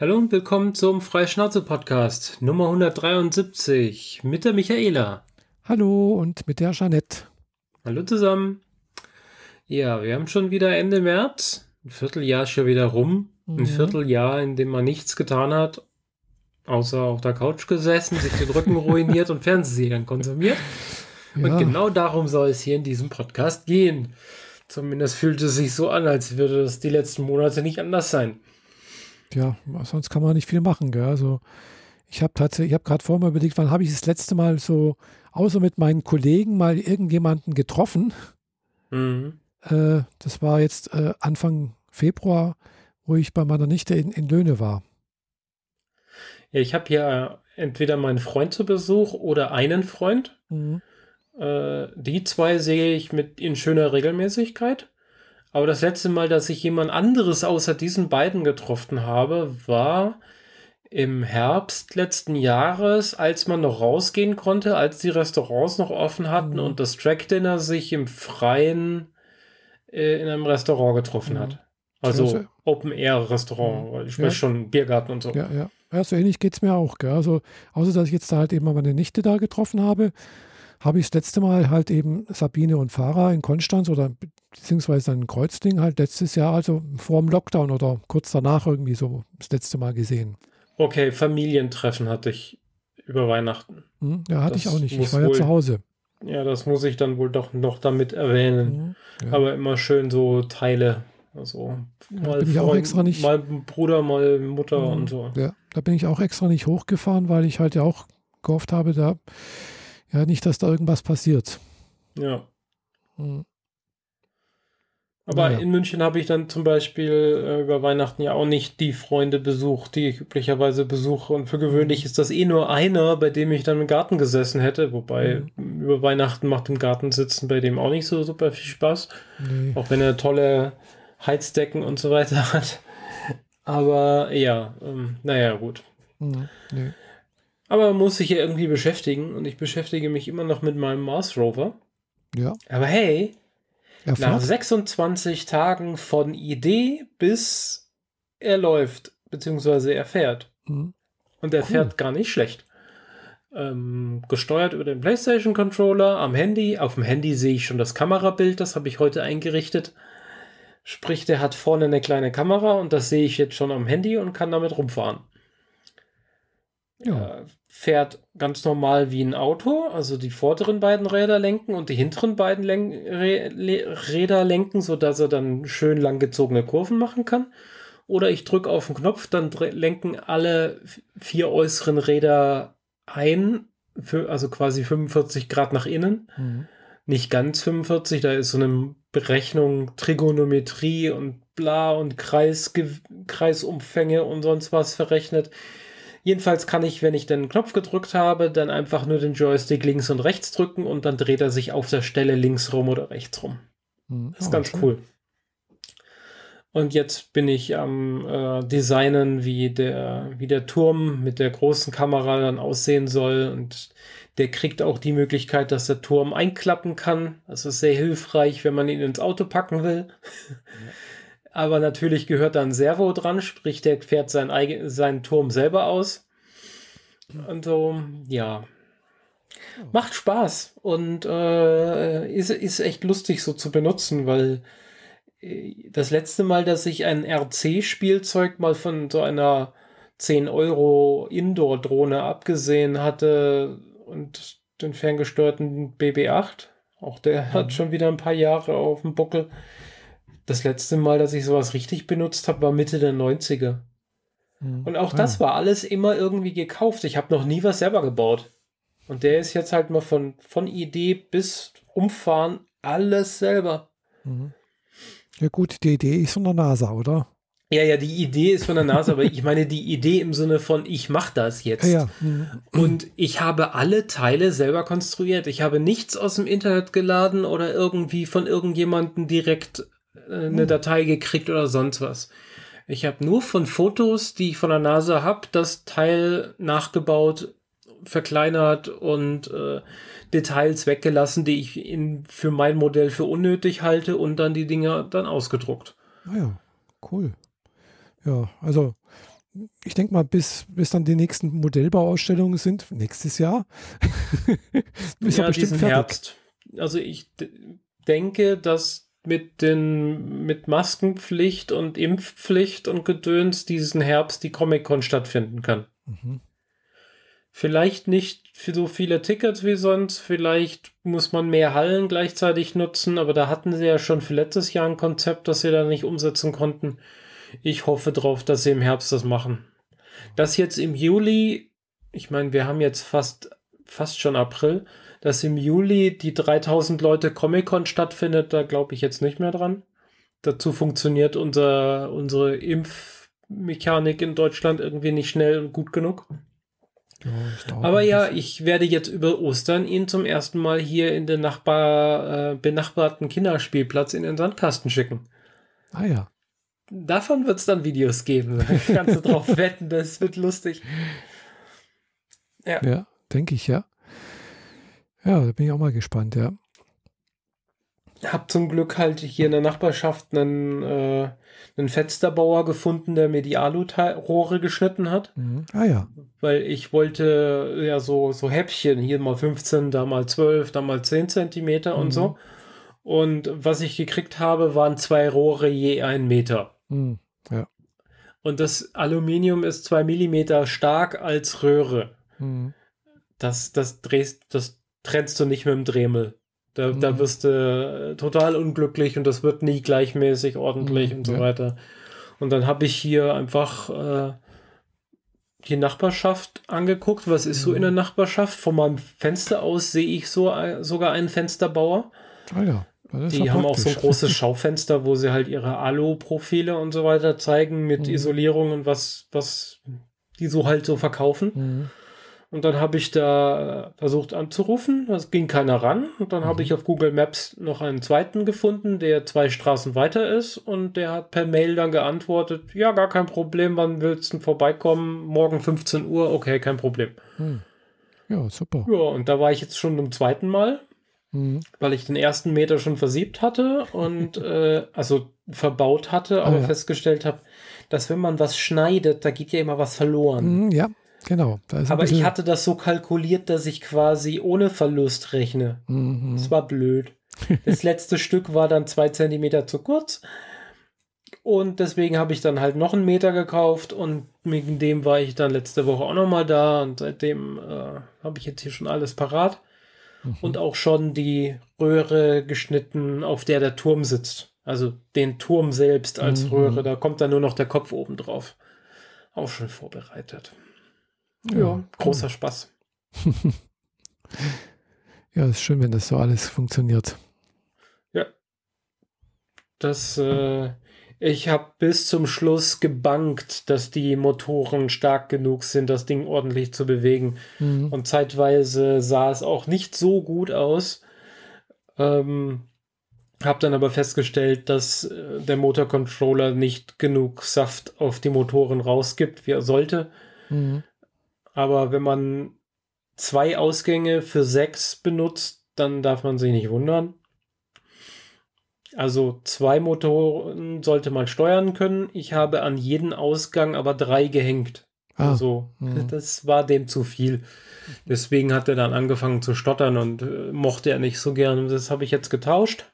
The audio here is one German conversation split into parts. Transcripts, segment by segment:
Hallo und willkommen zum Freischnauze-Podcast Nummer 173 mit der Michaela. Hallo und mit der Jeanette. Hallo zusammen. Ja, wir haben schon wieder Ende März. Ein Vierteljahr ist schon wieder rum. Mhm. Ein Vierteljahr, in dem man nichts getan hat, außer auf der Couch gesessen, sich den Rücken ruiniert und Fernsehserien konsumiert. Ja. Und genau darum soll es hier in diesem Podcast gehen. Zumindest fühlt es sich so an, als würde es die letzten Monate nicht anders sein ja, sonst kann man nicht viel machen. Gell? Also ich habe tatsächlich, ich habe gerade vorher mal überlegt, wann habe ich das letzte Mal so, außer mit meinen Kollegen, mal irgendjemanden getroffen. Mhm. Äh, das war jetzt äh, Anfang Februar, wo ich bei meiner Nichte in, in Löhne war. Ja, ich habe hier entweder meinen Freund zu Besuch oder einen Freund. Mhm. Äh, die zwei sehe ich mit in schöner Regelmäßigkeit. Aber das letzte Mal, dass ich jemand anderes außer diesen beiden getroffen habe, war im Herbst letzten Jahres, als man noch rausgehen konnte, als die Restaurants noch offen hatten mhm. und das Track Dinner sich im Freien äh, in einem Restaurant getroffen mhm. hat. Also Open Air Restaurant, mhm. ich spreche ja. schon Biergarten und so. Ja, ja. Ja, so ähnlich geht es mir auch. Gell? Also, außer dass ich jetzt da halt eben meine Nichte da getroffen habe, habe ich das letzte Mal halt eben Sabine und Farah in Konstanz oder beziehungsweise ein Kreuzling halt letztes Jahr, also vor dem Lockdown oder kurz danach irgendwie so das letzte Mal gesehen. Okay, Familientreffen hatte ich über Weihnachten. Hm, ja, hatte das ich auch nicht. Ich war ja zu Hause. Ja, das muss ich dann wohl doch noch damit erwähnen. Hm, ja. Aber immer schön so Teile. Also mal, bin ich auch extra nicht, mal Bruder, mal Mutter hm, und so. Ja, da bin ich auch extra nicht hochgefahren, weil ich halt ja auch gehofft habe, da ja nicht, dass da irgendwas passiert. Ja. Hm. Aber ja. in München habe ich dann zum Beispiel äh, über Weihnachten ja auch nicht die Freunde besucht, die ich üblicherweise besuche. Und für gewöhnlich ist das eh nur einer, bei dem ich dann im Garten gesessen hätte. Wobei mhm. über Weihnachten macht im Garten sitzen bei dem auch nicht so super viel Spaß. Nee. Auch wenn er tolle Heizdecken und so weiter hat. Aber ja, ähm, naja, gut. Mhm. Nee. Aber man muss sich ja irgendwie beschäftigen und ich beschäftige mich immer noch mit meinem Mars Rover. Ja. Aber hey, Erfahrt? Nach 26 Tagen von Idee bis er läuft, beziehungsweise er fährt. Mhm. Und er cool. fährt gar nicht schlecht. Ähm, gesteuert über den PlayStation Controller am Handy. Auf dem Handy sehe ich schon das Kamerabild, das habe ich heute eingerichtet. Sprich, der hat vorne eine kleine Kamera und das sehe ich jetzt schon am Handy und kann damit rumfahren. Ja. fährt ganz normal wie ein Auto, also die vorderen beiden Räder lenken und die hinteren beiden Len Räder lenken, sodass er dann schön langgezogene Kurven machen kann. Oder ich drücke auf den Knopf, dann lenken alle vier äußeren Räder ein, für, also quasi 45 Grad nach innen. Mhm. Nicht ganz 45, da ist so eine Berechnung, Trigonometrie und bla und Kreis, Kreisumfänge und sonst was verrechnet Jedenfalls kann ich, wenn ich den Knopf gedrückt habe, dann einfach nur den Joystick links und rechts drücken und dann dreht er sich auf der Stelle links rum oder rechts rum. Mhm. Das ist oh, ganz schön. cool. Und jetzt bin ich am äh, Designen, wie der, wie der Turm mit der großen Kamera dann aussehen soll. Und der kriegt auch die Möglichkeit, dass der Turm einklappen kann. Das ist sehr hilfreich, wenn man ihn ins Auto packen will. Ja. Aber natürlich gehört dann Servo dran, sprich, der fährt sein eigen, seinen Turm selber aus. Und so, ja. Macht Spaß und äh, ist, ist echt lustig so zu benutzen, weil äh, das letzte Mal, dass ich ein RC-Spielzeug mal von so einer 10 Euro Indoor-Drohne abgesehen hatte und den ferngesteuerten BB-8, auch der hat mhm. schon wieder ein paar Jahre auf dem Buckel. Das letzte Mal, dass ich sowas richtig benutzt habe, war Mitte der 90er. Mhm. Und auch ah. das war alles immer irgendwie gekauft. Ich habe noch nie was selber gebaut. Und der ist jetzt halt mal von, von Idee bis Umfahren alles selber. Mhm. Ja gut, die Idee ist von der NASA, oder? Ja, ja, die Idee ist von der NASA, aber ich meine die Idee im Sinne von, ich mache das jetzt. Ja, ja. Mhm. Und ich habe alle Teile selber konstruiert. Ich habe nichts aus dem Internet geladen oder irgendwie von irgendjemandem direkt eine hm. Datei gekriegt oder sonst was. Ich habe nur von Fotos, die ich von der NASA habe, das Teil nachgebaut, verkleinert und äh, Details weggelassen, die ich in, für mein Modell für unnötig halte und dann die Dinger dann ausgedruckt. Ah ja, cool. Ja, also ich denke mal, bis, bis dann die nächsten Modellbauausstellungen sind, nächstes Jahr. ist ja, diesen fertig. Herbst. Also ich denke, dass mit den mit Maskenpflicht und Impfpflicht und Gedöns diesen Herbst die Comic-Con stattfinden kann. Mhm. Vielleicht nicht für so viele Tickets wie sonst, vielleicht muss man mehr Hallen gleichzeitig nutzen, aber da hatten sie ja schon für letztes Jahr ein Konzept, das sie da nicht umsetzen konnten. Ich hoffe drauf, dass sie im Herbst das machen. Das jetzt im Juli, ich meine, wir haben jetzt fast, fast schon April, dass im Juli die 3000 Leute Comic-Con stattfindet, da glaube ich jetzt nicht mehr dran. Dazu funktioniert unser, unsere Impfmechanik in Deutschland irgendwie nicht schnell und gut genug. Ja, Aber ja, ich werde jetzt über Ostern ihn zum ersten Mal hier in den Nachbar, äh, benachbarten Kinderspielplatz in den Sandkasten schicken. Ah ja. Davon wird es dann Videos geben. Kannst du drauf wetten, das wird lustig. Ja, ja denke ich, ja. Ja, da bin ich auch mal gespannt, ja. Hab zum Glück halt hier in der Nachbarschaft einen, äh, einen Fensterbauer gefunden, der mir die Alu-Rohre geschnitten hat. Mhm. Ah ja. Weil ich wollte ja so, so Häppchen, hier mal 15, da mal 12, da mal 10 Zentimeter mhm. und so. Und was ich gekriegt habe, waren zwei Rohre je ein Meter. Mhm. Ja. Und das Aluminium ist zwei Millimeter stark als Röhre. Mhm. Das, das drehst, das trennst du nicht mit dem Dremel. Da, mhm. da wirst du äh, total unglücklich und das wird nie gleichmäßig ordentlich mhm, und so ja. weiter. Und dann habe ich hier einfach äh, die Nachbarschaft angeguckt. Was ist so in der mhm. Nachbarschaft? Von meinem Fenster aus sehe ich so äh, sogar einen Fensterbauer. Ah ja. Die haben auch so ein großes Schaufenster, wo sie halt ihre Alu-Profile und so weiter zeigen mit mhm. Isolierung und was, was die so halt so verkaufen. Mhm. Und dann habe ich da versucht anzurufen, es ging keiner ran. Und dann mhm. habe ich auf Google Maps noch einen zweiten gefunden, der zwei Straßen weiter ist. Und der hat per Mail dann geantwortet, ja, gar kein Problem, wann willst du vorbeikommen? Morgen 15 Uhr, okay, kein Problem. Mhm. Ja, super. Ja, und da war ich jetzt schon zum zweiten Mal, mhm. weil ich den ersten Meter schon versiebt hatte und äh, also verbaut hatte, aber ah, ja. festgestellt habe, dass wenn man was schneidet, da geht ja immer was verloren. Mhm, ja, Genau. Aber ich hatte das so kalkuliert, dass ich quasi ohne Verlust rechne. Mhm. Das war blöd. Das letzte Stück war dann zwei Zentimeter zu kurz. Und deswegen habe ich dann halt noch einen Meter gekauft und wegen dem war ich dann letzte Woche auch nochmal da und seitdem äh, habe ich jetzt hier schon alles parat mhm. und auch schon die Röhre geschnitten, auf der der Turm sitzt. Also den Turm selbst als mhm. Röhre, da kommt dann nur noch der Kopf oben drauf. Auch schon vorbereitet. Ja, ja großer cool. Spaß. ja, ist schön, wenn das so alles funktioniert. Ja. Das, äh, ich habe bis zum Schluss gebankt, dass die Motoren stark genug sind, das Ding ordentlich zu bewegen. Mhm. Und zeitweise sah es auch nicht so gut aus. Ähm, habe dann aber festgestellt, dass äh, der Motorcontroller nicht genug Saft auf die Motoren rausgibt, wie er sollte. Mhm. Aber wenn man zwei Ausgänge für sechs benutzt, dann darf man sich nicht wundern. Also zwei Motoren sollte man steuern können. Ich habe an jeden Ausgang aber drei gehängt. Ah. Also mhm. das war dem zu viel. Deswegen hat er dann angefangen zu stottern und äh, mochte er nicht so gern. Das habe ich jetzt getauscht.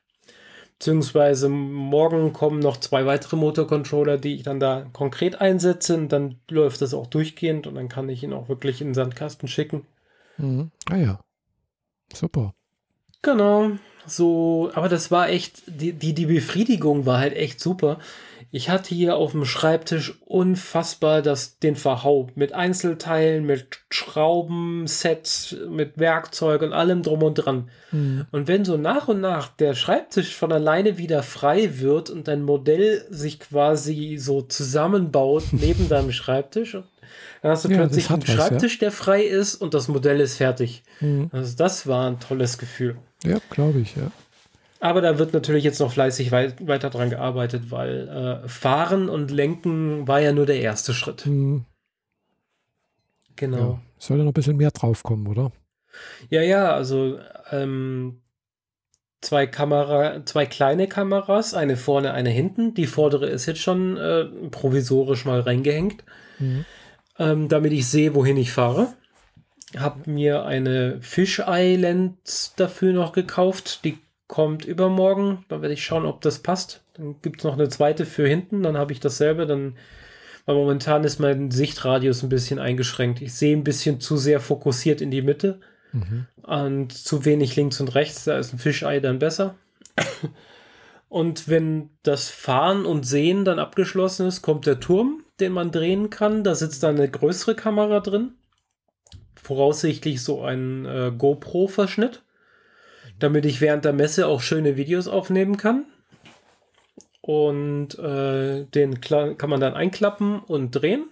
Beziehungsweise morgen kommen noch zwei weitere Motorcontroller, die ich dann da konkret einsetze. Und dann läuft das auch durchgehend und dann kann ich ihn auch wirklich in den Sandkasten schicken. Mhm. Ah ja. Super. Genau. So, aber das war echt, die, die, die Befriedigung war halt echt super. Ich hatte hier auf dem Schreibtisch unfassbar das, den Verhau mit Einzelteilen, mit Schrauben, Sets, mit Werkzeug und allem drum und dran. Mhm. Und wenn so nach und nach der Schreibtisch von alleine wieder frei wird und dein Modell sich quasi so zusammenbaut neben deinem Schreibtisch, dann hast du ja, plötzlich einen Schreibtisch, ja. der frei ist und das Modell ist fertig. Mhm. Also das war ein tolles Gefühl. Ja, glaube ich, ja. Aber da wird natürlich jetzt noch fleißig weit, weiter dran gearbeitet, weil äh, Fahren und Lenken war ja nur der erste Schritt. Mhm. Genau. Ja, soll da noch ein bisschen mehr draufkommen, oder? Ja, ja, also ähm, zwei Kamera, zwei kleine Kameras, eine vorne, eine hinten. Die vordere ist jetzt schon äh, provisorisch mal reingehängt. mhm. ähm, damit ich sehe, wohin ich fahre. Habe mir eine Fish Island dafür noch gekauft. Die kommt übermorgen. Da werde ich schauen, ob das passt. Dann gibt es noch eine zweite für hinten. Dann habe ich dasselbe. Dann, weil momentan ist mein Sichtradius ein bisschen eingeschränkt. Ich sehe ein bisschen zu sehr fokussiert in die Mitte mhm. und zu wenig links und rechts. Da ist ein Fischei dann besser. Und wenn das Fahren und Sehen dann abgeschlossen ist, kommt der Turm, den man drehen kann. Da sitzt dann eine größere Kamera drin. Voraussichtlich so ein äh, GoPro-Verschnitt, damit ich während der Messe auch schöne Videos aufnehmen kann. Und äh, den kann man dann einklappen und drehen.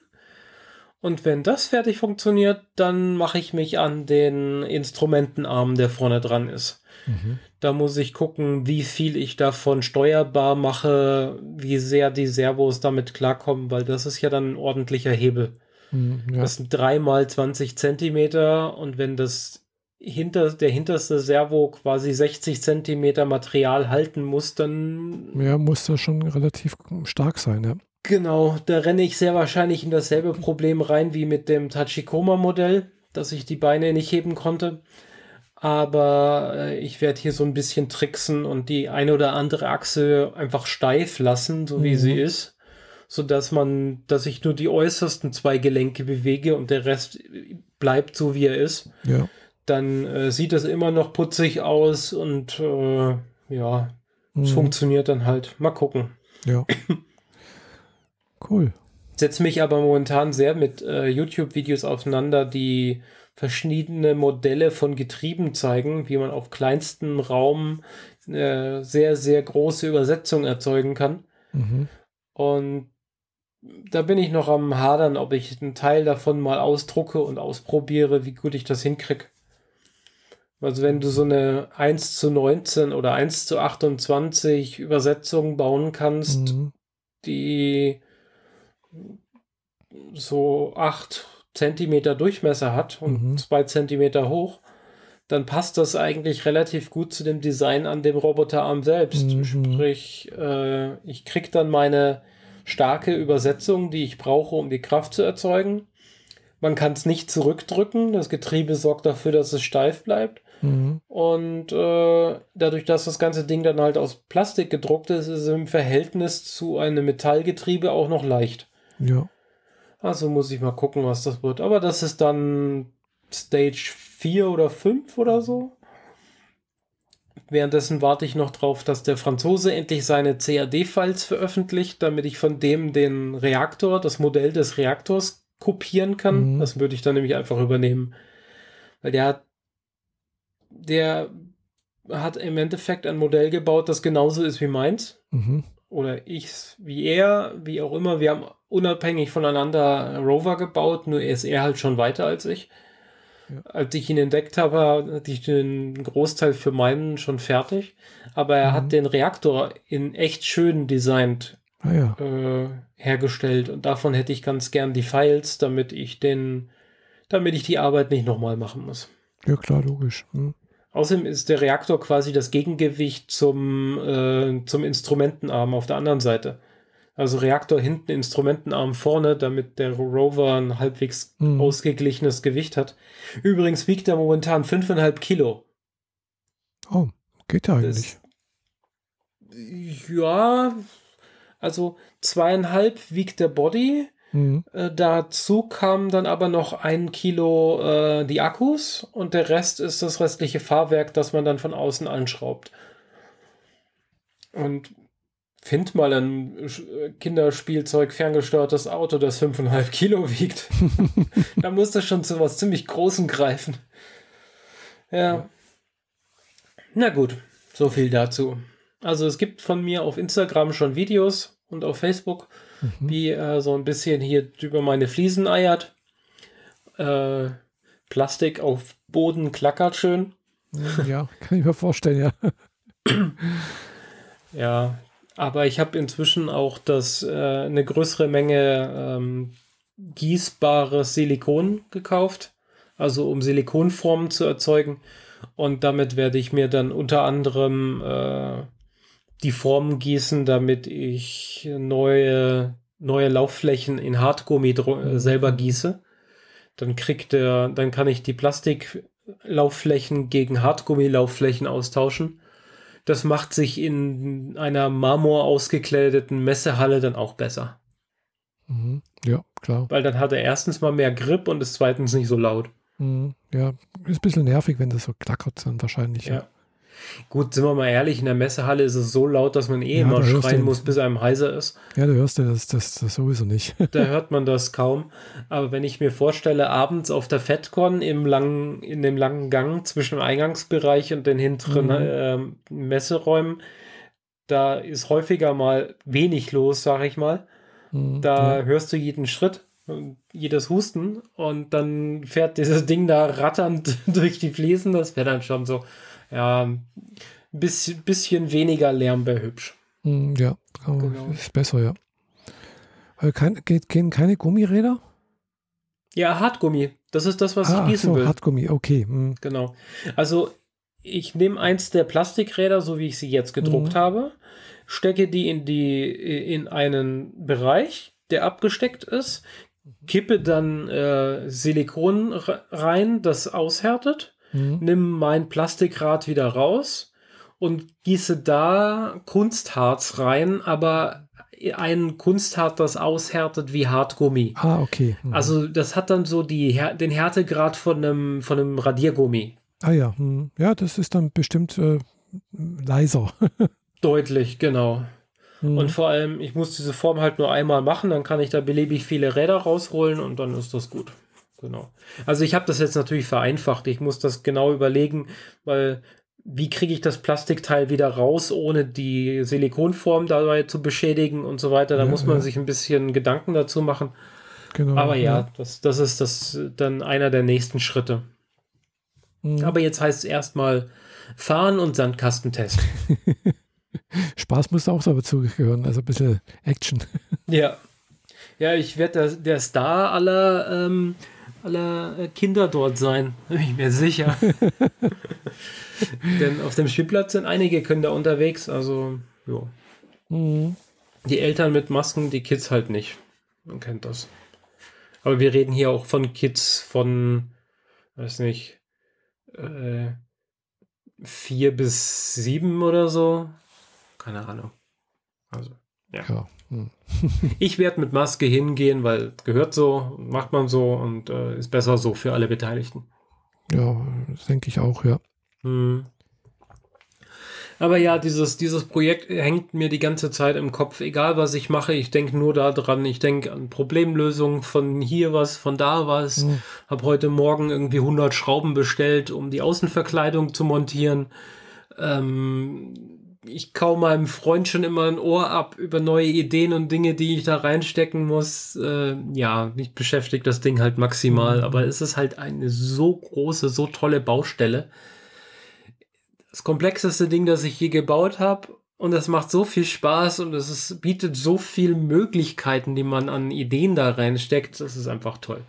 Und wenn das fertig funktioniert, dann mache ich mich an den Instrumentenarm, der vorne dran ist. Mhm. Da muss ich gucken, wie viel ich davon steuerbar mache, wie sehr die Servos damit klarkommen, weil das ist ja dann ein ordentlicher Hebel. Mhm, ja. Das sind dreimal 20 Zentimeter und wenn das hinter, der hinterste Servo quasi 60 Zentimeter Material halten muss, dann. Ja, muss das schon relativ stark sein, ja. Genau, da renne ich sehr wahrscheinlich in dasselbe Problem rein wie mit dem Tachikoma-Modell, dass ich die Beine nicht heben konnte aber äh, ich werde hier so ein bisschen tricksen und die eine oder andere Achse einfach steif lassen, so wie mhm. sie ist, so dass man, dass ich nur die äußersten zwei Gelenke bewege und der Rest bleibt so wie er ist. Ja. Dann äh, sieht das immer noch putzig aus und äh, ja, mhm. es funktioniert dann halt. Mal gucken. Ja. cool. Setze mich aber momentan sehr mit äh, YouTube-Videos auseinander, die verschiedene Modelle von Getrieben zeigen, wie man auf kleinstem Raum äh, sehr, sehr große Übersetzungen erzeugen kann. Mhm. Und da bin ich noch am Hadern, ob ich einen Teil davon mal ausdrucke und ausprobiere, wie gut ich das hinkriege. Also wenn du so eine 1 zu 19 oder 1 zu 28 Übersetzung bauen kannst, mhm. die so 8 Zentimeter Durchmesser hat und mhm. zwei Zentimeter hoch, dann passt das eigentlich relativ gut zu dem Design an dem Roboterarm selbst. Mhm. Sprich, äh, ich kriege dann meine starke Übersetzung, die ich brauche, um die Kraft zu erzeugen. Man kann es nicht zurückdrücken. Das Getriebe sorgt dafür, dass es steif bleibt. Mhm. Und äh, dadurch, dass das ganze Ding dann halt aus Plastik gedruckt ist, ist es im Verhältnis zu einem Metallgetriebe auch noch leicht. Ja. Also muss ich mal gucken, was das wird. Aber das ist dann Stage 4 oder 5 oder so. Währenddessen warte ich noch drauf, dass der Franzose endlich seine CAD-Files veröffentlicht, damit ich von dem den Reaktor, das Modell des Reaktors kopieren kann. Mhm. Das würde ich dann nämlich einfach übernehmen. Weil der hat, der hat im Endeffekt ein Modell gebaut, das genauso ist wie meins. Mhm oder ich wie er, wie auch immer, wir haben unabhängig voneinander Rover gebaut, nur ist er halt schon weiter als ich. Ja. Als ich ihn entdeckt habe, hatte ich den Großteil für meinen schon fertig. Aber er mhm. hat den Reaktor in echt schön designt ah, ja. äh, hergestellt. Und davon hätte ich ganz gern die Files, damit ich den, damit ich die Arbeit nicht nochmal machen muss. Ja, klar, logisch. Hm. Außerdem ist der Reaktor quasi das Gegengewicht zum, äh, zum Instrumentenarm auf der anderen Seite. Also Reaktor hinten, Instrumentenarm vorne, damit der Rover ein halbwegs mhm. ausgeglichenes Gewicht hat. Übrigens wiegt er momentan 5,5 Kilo. Oh, geht ja eigentlich. Das, ja, also zweieinhalb wiegt der Body Mhm. Äh, dazu kam dann aber noch ein Kilo äh, die Akkus und der Rest ist das restliche Fahrwerk, das man dann von außen anschraubt. Und find mal ein Kinderspielzeug ferngesteuertes Auto, das 5,5 Kilo wiegt. da muss das schon zu was ziemlich Großem greifen. Ja. Na gut, so viel dazu. Also es gibt von mir auf Instagram schon Videos und auf Facebook mhm. wie äh, so ein bisschen hier über meine Fliesen eiert. Äh, Plastik auf Boden klackert schön. Ja, kann ich mir vorstellen, ja. ja, aber ich habe inzwischen auch das, äh, eine größere Menge ähm, gießbares Silikon gekauft, also um Silikonformen zu erzeugen. Und damit werde ich mir dann unter anderem äh, die Formen gießen, damit ich neue neue Laufflächen in Hartgummi äh, selber gieße, dann kriegt der, dann kann ich die Plastiklaufflächen gegen Hartgummilaufflächen austauschen. Das macht sich in einer Marmor ausgekleideten Messehalle dann auch besser. Mhm. Ja, klar. Weil dann hat er erstens mal mehr Grip und ist zweitens nicht so laut. Mhm. Ja, ist ein bisschen nervig, wenn das so klackert dann wahrscheinlich. Ja. ja. Gut, sind wir mal ehrlich, in der Messehalle ist es so laut, dass man eh ja, immer schreien muss, bis einem heiser ist. Ja, du hörst das, das, das sowieso nicht. da hört man das kaum. Aber wenn ich mir vorstelle, abends auf der FedCon im langen, in dem langen Gang zwischen dem Eingangsbereich und den hinteren mhm. äh, Messeräumen, da ist häufiger mal wenig los, sag ich mal. Mhm, da ja. hörst du jeden Schritt jedes Husten und dann fährt dieses Ding da ratternd durch die Fliesen. Das wäre dann schon so, ja, ein bisschen, bisschen weniger Lärm wäre hübsch. Hm, ja, genau. ist besser, ja. Äh, kein, gehen keine Gummiräder? Ja, Hartgummi. Das ist das, was ah, ich gießen so, will. Hartgummi, okay. Hm. Genau. Also ich nehme eins der Plastikräder, so wie ich sie jetzt gedruckt hm. habe, stecke die in die in einen Bereich, der abgesteckt ist, kippe dann äh, Silikon rein, das aushärtet mhm. nimm mein Plastikrad wieder raus und gieße da Kunstharz rein, aber ein Kunstharz, das aushärtet wie Hartgummi. Ah, okay. Mhm. Also das hat dann so die, den Härtegrad von einem, von einem Radiergummi. Ah ja, mhm. ja, das ist dann bestimmt äh, leiser. Deutlich, genau. Mhm. Und vor allem, ich muss diese Form halt nur einmal machen, dann kann ich da beliebig viele Räder rausholen und dann ist das gut. Genau. Also ich habe das jetzt natürlich vereinfacht. Ich muss das genau überlegen, weil wie kriege ich das Plastikteil wieder raus, ohne die Silikonform dabei zu beschädigen und so weiter. Da ja, muss man ja. sich ein bisschen Gedanken dazu machen. Genau, Aber ja, ja, Das, das ist das dann einer der nächsten Schritte. Mhm. Aber jetzt heißt es erstmal fahren und Sandkastentest. Spaß muss auch dazu gehören, also ein bisschen Action. Ja. Ja, ich werde der, der Star aller ähm, aller äh, Kinder dort sein, bin ich mir sicher. Denn auf dem Spielplatz sind einige Kinder unterwegs, also ja. Mhm. Die Eltern mit Masken, die Kids halt nicht. Man kennt das. Aber wir reden hier auch von Kids von, weiß nicht, äh, vier bis sieben oder so. Keine Ahnung. Also, ja. ja. Ich werde mit Maske hingehen, weil gehört so, macht man so und äh, ist besser so für alle Beteiligten. Ja, denke ich auch, ja. Hm. Aber ja, dieses, dieses Projekt hängt mir die ganze Zeit im Kopf. Egal, was ich mache, ich denke nur daran. Ich denke an Problemlösungen von hier was, von da was. Mhm. Habe heute Morgen irgendwie 100 Schrauben bestellt, um die Außenverkleidung zu montieren. Ähm, ich kau meinem Freund schon immer ein Ohr ab über neue Ideen und Dinge, die ich da reinstecken muss. Äh, ja, mich beschäftigt das Ding halt maximal, mhm. aber es ist halt eine so große, so tolle Baustelle. Das komplexeste Ding, das ich je gebaut habe und es macht so viel Spaß und es ist, bietet so viele Möglichkeiten, die man an Ideen da reinsteckt. Das ist einfach toll.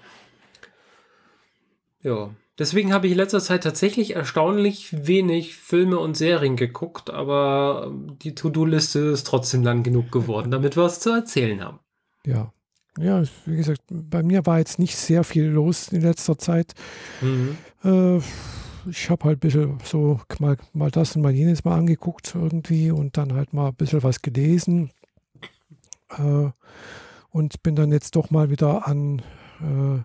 Ja. Deswegen habe ich in letzter Zeit tatsächlich erstaunlich wenig Filme und Serien geguckt, aber ähm, die To-Do-Liste ist trotzdem lang genug geworden, damit wir was zu erzählen haben. Ja. Ja, wie gesagt, bei mir war jetzt nicht sehr viel los in letzter Zeit. Mhm. Äh, ich habe halt ein bisschen so mal, mal das und mal jenes mal angeguckt irgendwie und dann halt mal ein bisschen was gelesen. Äh, und bin dann jetzt doch mal wieder an äh,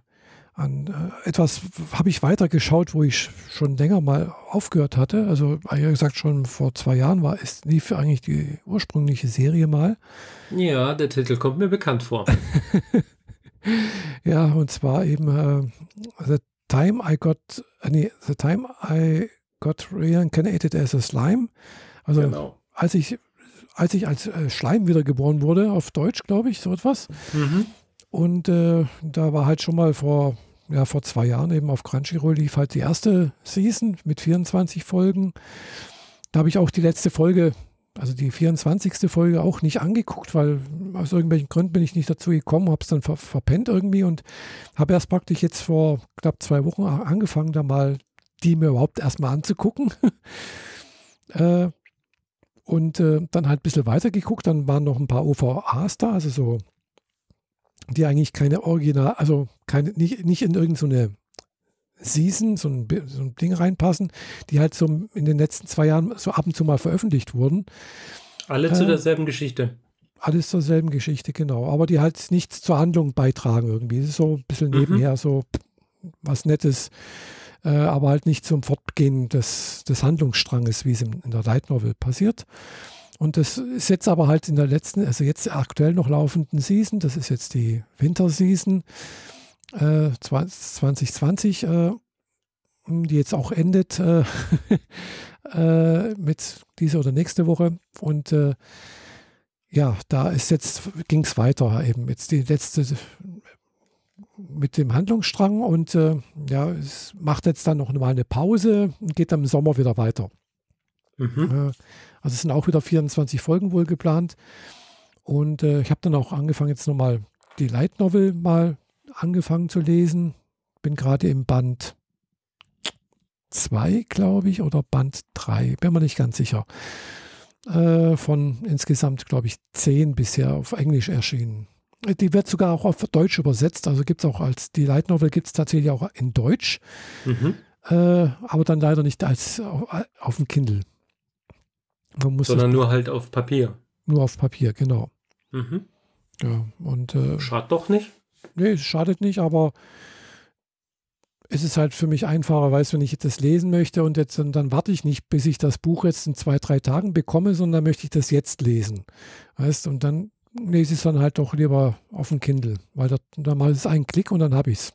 an äh, etwas habe ich weitergeschaut, wo ich schon länger mal aufgehört hatte. Also, wie gesagt, schon vor zwei Jahren war es lief eigentlich die ursprüngliche Serie mal. Ja, der Titel kommt mir bekannt vor. ja, und zwar eben äh, The Time I Got, äh, nee, The Time I Got Reincarnated as a Slime. Also, genau. als ich als ich als äh, Schleim wiedergeboren wurde, auf Deutsch, glaube ich, so etwas. Mhm. Und äh, da war halt schon mal vor ja, vor zwei Jahren eben auf Crunchyroll lief halt die erste Season mit 24 Folgen. Da habe ich auch die letzte Folge, also die 24. Folge auch nicht angeguckt, weil aus irgendwelchen Gründen bin ich nicht dazu gekommen, habe es dann ver verpennt irgendwie und habe erst praktisch jetzt vor knapp zwei Wochen angefangen, da mal die mir überhaupt erstmal anzugucken. äh, und äh, dann halt ein bisschen weiter geguckt, dann waren noch ein paar OVAs da, also so die eigentlich keine Original, also keine, nicht, nicht in irgendeine Season, so ein, so ein Ding reinpassen, die halt so in den letzten zwei Jahren so ab und zu mal veröffentlicht wurden. Alle zu äh, derselben Geschichte. Alles zur selben Geschichte, genau. Aber die halt nichts zur Handlung beitragen irgendwie. Das ist so ein bisschen mhm. nebenher, so was Nettes, äh, aber halt nicht zum Fortgehen des, des Handlungsstranges, wie es in, in der Light Novel passiert. Und das ist jetzt aber halt in der letzten, also jetzt aktuell noch laufenden Season, das ist jetzt die Winterseason äh, 2020, äh, die jetzt auch endet äh, äh, mit dieser oder nächste Woche. Und äh, ja, da ist jetzt, ging es weiter eben. Jetzt die letzte mit dem Handlungsstrang und äh, ja, es macht jetzt dann noch mal eine Pause und geht dann im Sommer wieder weiter. Mhm. Äh, also es sind auch wieder 24 Folgen wohl geplant. Und äh, ich habe dann auch angefangen, jetzt nochmal die Light Novel mal angefangen zu lesen. Bin gerade im Band 2, glaube ich, oder Band 3, bin mir nicht ganz sicher. Äh, von insgesamt, glaube ich, 10 bisher auf Englisch erschienen. Die wird sogar auch auf Deutsch übersetzt. Also gibt es auch als, die Light Novel gibt es tatsächlich auch in Deutsch. Mhm. Äh, aber dann leider nicht als auf, auf dem Kindle. Sondern nur halt auf Papier. Nur auf Papier, genau. Mhm. Ja, und. Äh, Schadet doch nicht? Nee, es schadet nicht, aber es ist halt für mich einfacher, weißt wenn ich das lesen möchte und jetzt dann, dann warte ich nicht, bis ich das Buch jetzt in zwei, drei Tagen bekomme, sondern möchte ich das jetzt lesen. Weißt und dann lese ich es dann halt doch lieber auf dem Kindle, weil da, da mal ist ein Klick und dann habe ich es.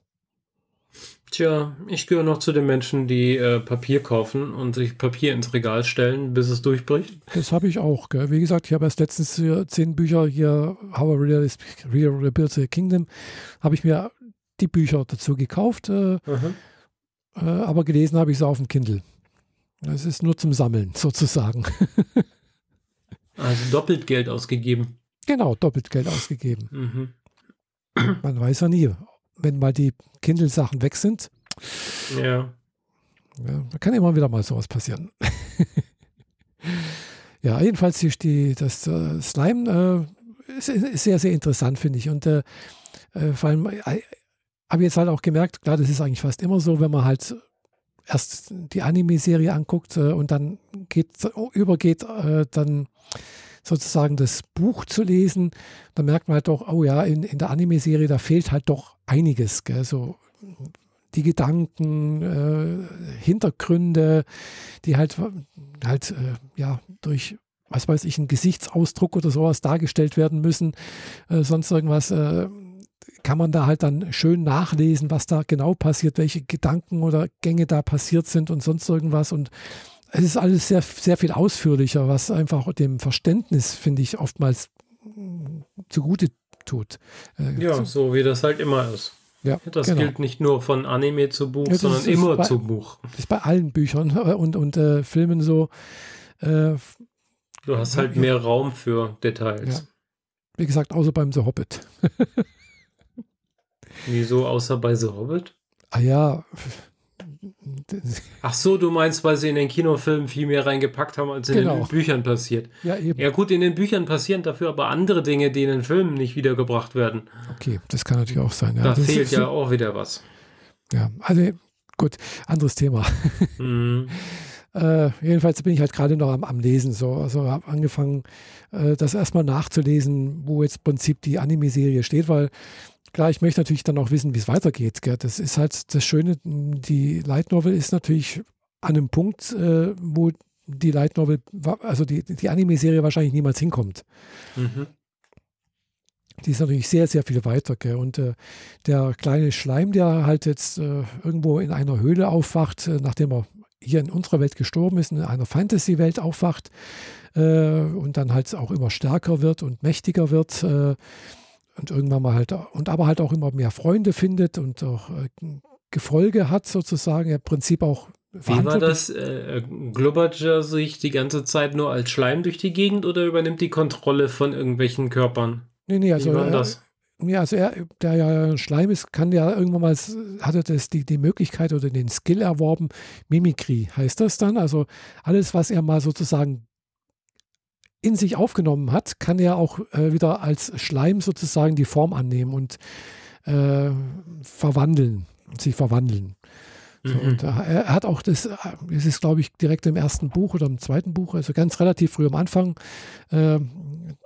Tja, ich gehöre noch zu den Menschen, die äh, Papier kaufen und sich Papier ins Regal stellen, bis es durchbricht. Das habe ich auch. Gell. Wie gesagt, ich habe erst letztens hier zehn Bücher hier, How I Rebuild the Kingdom, habe ich mir die Bücher dazu gekauft, äh, äh, aber gelesen habe ich sie auf dem Kindle. Es ist nur zum Sammeln sozusagen. also doppelt Geld ausgegeben. Genau, doppelt Geld ausgegeben. Mhm. Man weiß ja nie, wenn mal die Kindle-Sachen weg sind. Ja. ja. Da kann immer wieder mal sowas passieren. ja, jedenfalls die, die das äh, Slime äh, ist, ist, sehr, sehr interessant, finde ich. Und äh, äh vor allem äh, habe ich jetzt halt auch gemerkt, klar, das ist eigentlich fast immer so, wenn man halt erst die Anime-Serie anguckt äh, und dann geht, übergeht, dann sozusagen das Buch zu lesen, dann merkt man halt doch, oh ja, in, in der Anime-Serie, da fehlt halt doch einiges. Gell? So die Gedanken, äh, Hintergründe, die halt, halt äh, ja, durch, was weiß ich, einen Gesichtsausdruck oder sowas dargestellt werden müssen, äh, sonst irgendwas, äh, kann man da halt dann schön nachlesen, was da genau passiert, welche Gedanken oder Gänge da passiert sind und sonst irgendwas. Und es ist alles sehr, sehr viel ausführlicher, was einfach dem Verständnis, finde ich, oftmals zugute tut. Äh, ja, so wie das halt immer ist. Ja, das genau. gilt nicht nur von Anime zu Buch, ja, sondern immer bei, zu Buch. Das ist bei allen Büchern und, und äh, Filmen so. Äh, du hast halt ja, mehr Raum für Details. Ja. Wie gesagt, außer beim The Hobbit. Wieso außer bei The Hobbit? Ah ja, Ach so, du meinst, weil sie in den Kinofilmen viel mehr reingepackt haben, als in genau. den Büchern passiert. Ja, eben. Ja, gut, in den Büchern passieren dafür aber andere Dinge, die in den Filmen nicht wiedergebracht werden. Okay, das kann natürlich auch sein. Ja. Da das fehlt ja so, auch wieder was. Ja, also gut, anderes Thema. Mhm. äh, jedenfalls bin ich halt gerade noch am, am, Lesen. So. Also habe angefangen, äh, das erstmal nachzulesen, wo jetzt im Prinzip die Anime-Serie steht, weil Klar, ich möchte natürlich dann auch wissen, wie es weitergeht. Gell? Das ist halt das Schöne, die Light Novel ist natürlich an einem Punkt, äh, wo die Light Novel, also die, die Anime-Serie wahrscheinlich niemals hinkommt. Mhm. Die ist natürlich sehr, sehr viel weiter. Gell? Und äh, der kleine Schleim, der halt jetzt äh, irgendwo in einer Höhle aufwacht, äh, nachdem er hier in unserer Welt gestorben ist, in einer Fantasy-Welt aufwacht äh, und dann halt auch immer stärker wird und mächtiger wird äh, und irgendwann mal halt, und aber halt auch immer mehr Freunde findet und auch äh, Gefolge hat sozusagen, im Prinzip auch wie war das? Äh, glubbert er sich die ganze Zeit nur als Schleim durch die Gegend oder übernimmt die Kontrolle von irgendwelchen Körpern? Nee, nee, also. Wie war das? Ja, also er, der ja Schleim ist, kann ja irgendwann mal, hat er das, die, die Möglichkeit oder den Skill erworben, Mimikry heißt das dann. Also alles, was er mal sozusagen in sich aufgenommen hat, kann er auch äh, wieder als Schleim sozusagen die Form annehmen und äh, verwandeln, sich verwandeln. So, mhm. und er, er, hat auch das, es ist glaube ich direkt im ersten Buch oder im zweiten Buch, also ganz relativ früh am Anfang, äh,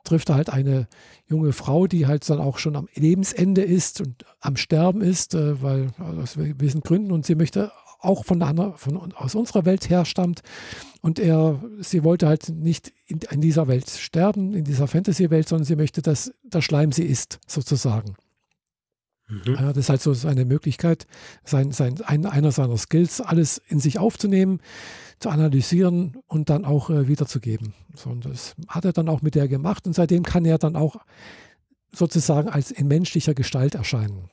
trifft er halt eine junge Frau, die halt dann auch schon am Lebensende ist und am Sterben ist, äh, weil aus gewissen Gründen und sie möchte auch von, der, von aus unserer Welt herstammt. Und er, sie wollte halt nicht in, in dieser Welt sterben, in dieser Fantasy-Welt, sondern sie möchte, dass der Schleim sie ist, sozusagen. Mhm. Das ist halt so seine Möglichkeit, sein, sein, ein, einer seiner Skills, alles in sich aufzunehmen, zu analysieren und dann auch äh, wiederzugeben. So, und das hat er dann auch mit der gemacht und seitdem kann er dann auch sozusagen als in menschlicher Gestalt erscheinen.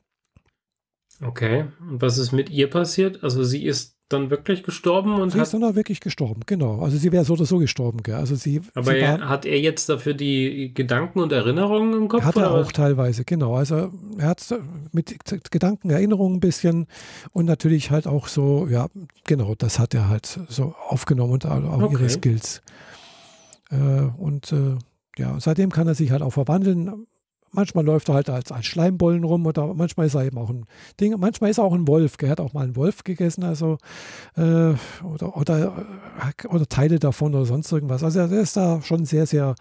Okay, und was ist mit ihr passiert? Also sie ist dann wirklich gestorben und sie hat ist dann auch wirklich gestorben, genau. Also sie wäre so oder so gestorben, gell? Also sie. Aber sie war, hat er jetzt dafür die Gedanken und Erinnerungen im Kopf? Hat er auch teilweise, genau. Also er hat mit Gedanken, Erinnerungen ein bisschen und natürlich halt auch so, ja, genau, das hat er halt so aufgenommen und auch okay. ihre Skills. Äh, und äh, ja, seitdem kann er sich halt auch verwandeln manchmal läuft er halt als, als Schleimbollen rum oder manchmal ist er eben auch ein Ding. Manchmal ist er auch ein Wolf. Er hat auch mal einen Wolf gegessen, also äh, oder, oder, äh, oder Teile davon oder sonst irgendwas. Also er ist da schon sehr, sehr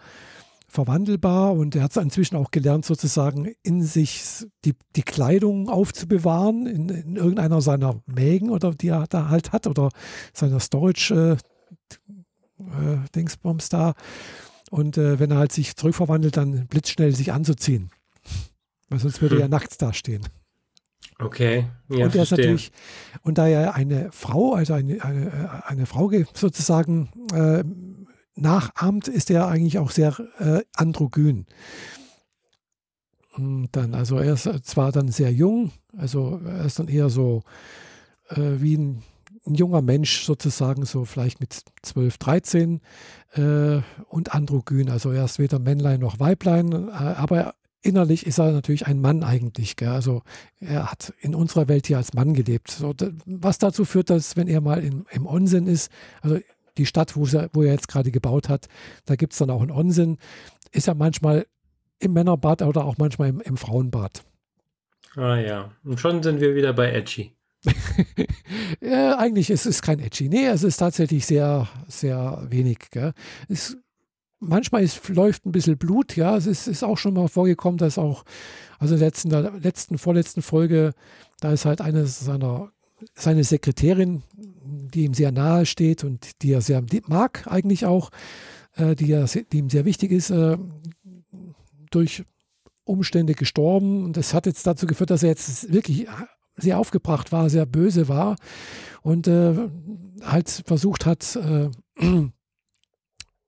verwandelbar und er hat inzwischen auch gelernt, sozusagen in sich die, die Kleidung aufzubewahren, in, in irgendeiner seiner Mägen oder die er da halt hat oder seiner Storage äh, äh, Dingsbums da. Und äh, wenn er halt sich zurückverwandelt, dann blitzschnell sich anzuziehen. Weil sonst würde hm. er nachts dastehen. Okay. Ja, und er ist natürlich, und da er eine Frau, also eine, eine, eine Frau sozusagen äh, nachahmt, ist er eigentlich auch sehr äh, androgyn. Und dann, also er ist zwar dann sehr jung, also er ist dann eher so äh, wie ein ein junger Mensch sozusagen, so vielleicht mit 12, 13 äh, und androgyn. Also er ist weder Männlein noch Weiblein, äh, aber innerlich ist er natürlich ein Mann eigentlich. Gell? Also er hat in unserer Welt hier als Mann gelebt. So, was dazu führt, dass wenn er mal in, im Unsinn ist, also die Stadt, wo er, wo er jetzt gerade gebaut hat, da gibt es dann auch einen Unsinn, ist er manchmal im Männerbad oder auch manchmal im, im Frauenbad. Ah ja, und schon sind wir wieder bei Edgy. ja, eigentlich ist es kein Edgy. Nee, es ist tatsächlich sehr, sehr wenig. Es, manchmal ist, läuft ein bisschen Blut, ja. Es ist, ist, auch schon mal vorgekommen, dass auch, also in der letzten, der letzten, vorletzten Folge, da ist halt eine seiner, seine Sekretärin, die ihm sehr nahe steht und die er sehr mag, eigentlich auch, äh, die, er, die ihm sehr wichtig ist, äh, durch Umstände gestorben. Und das hat jetzt dazu geführt, dass er jetzt wirklich sehr aufgebracht war, sehr böse war und äh, halt versucht hat, äh,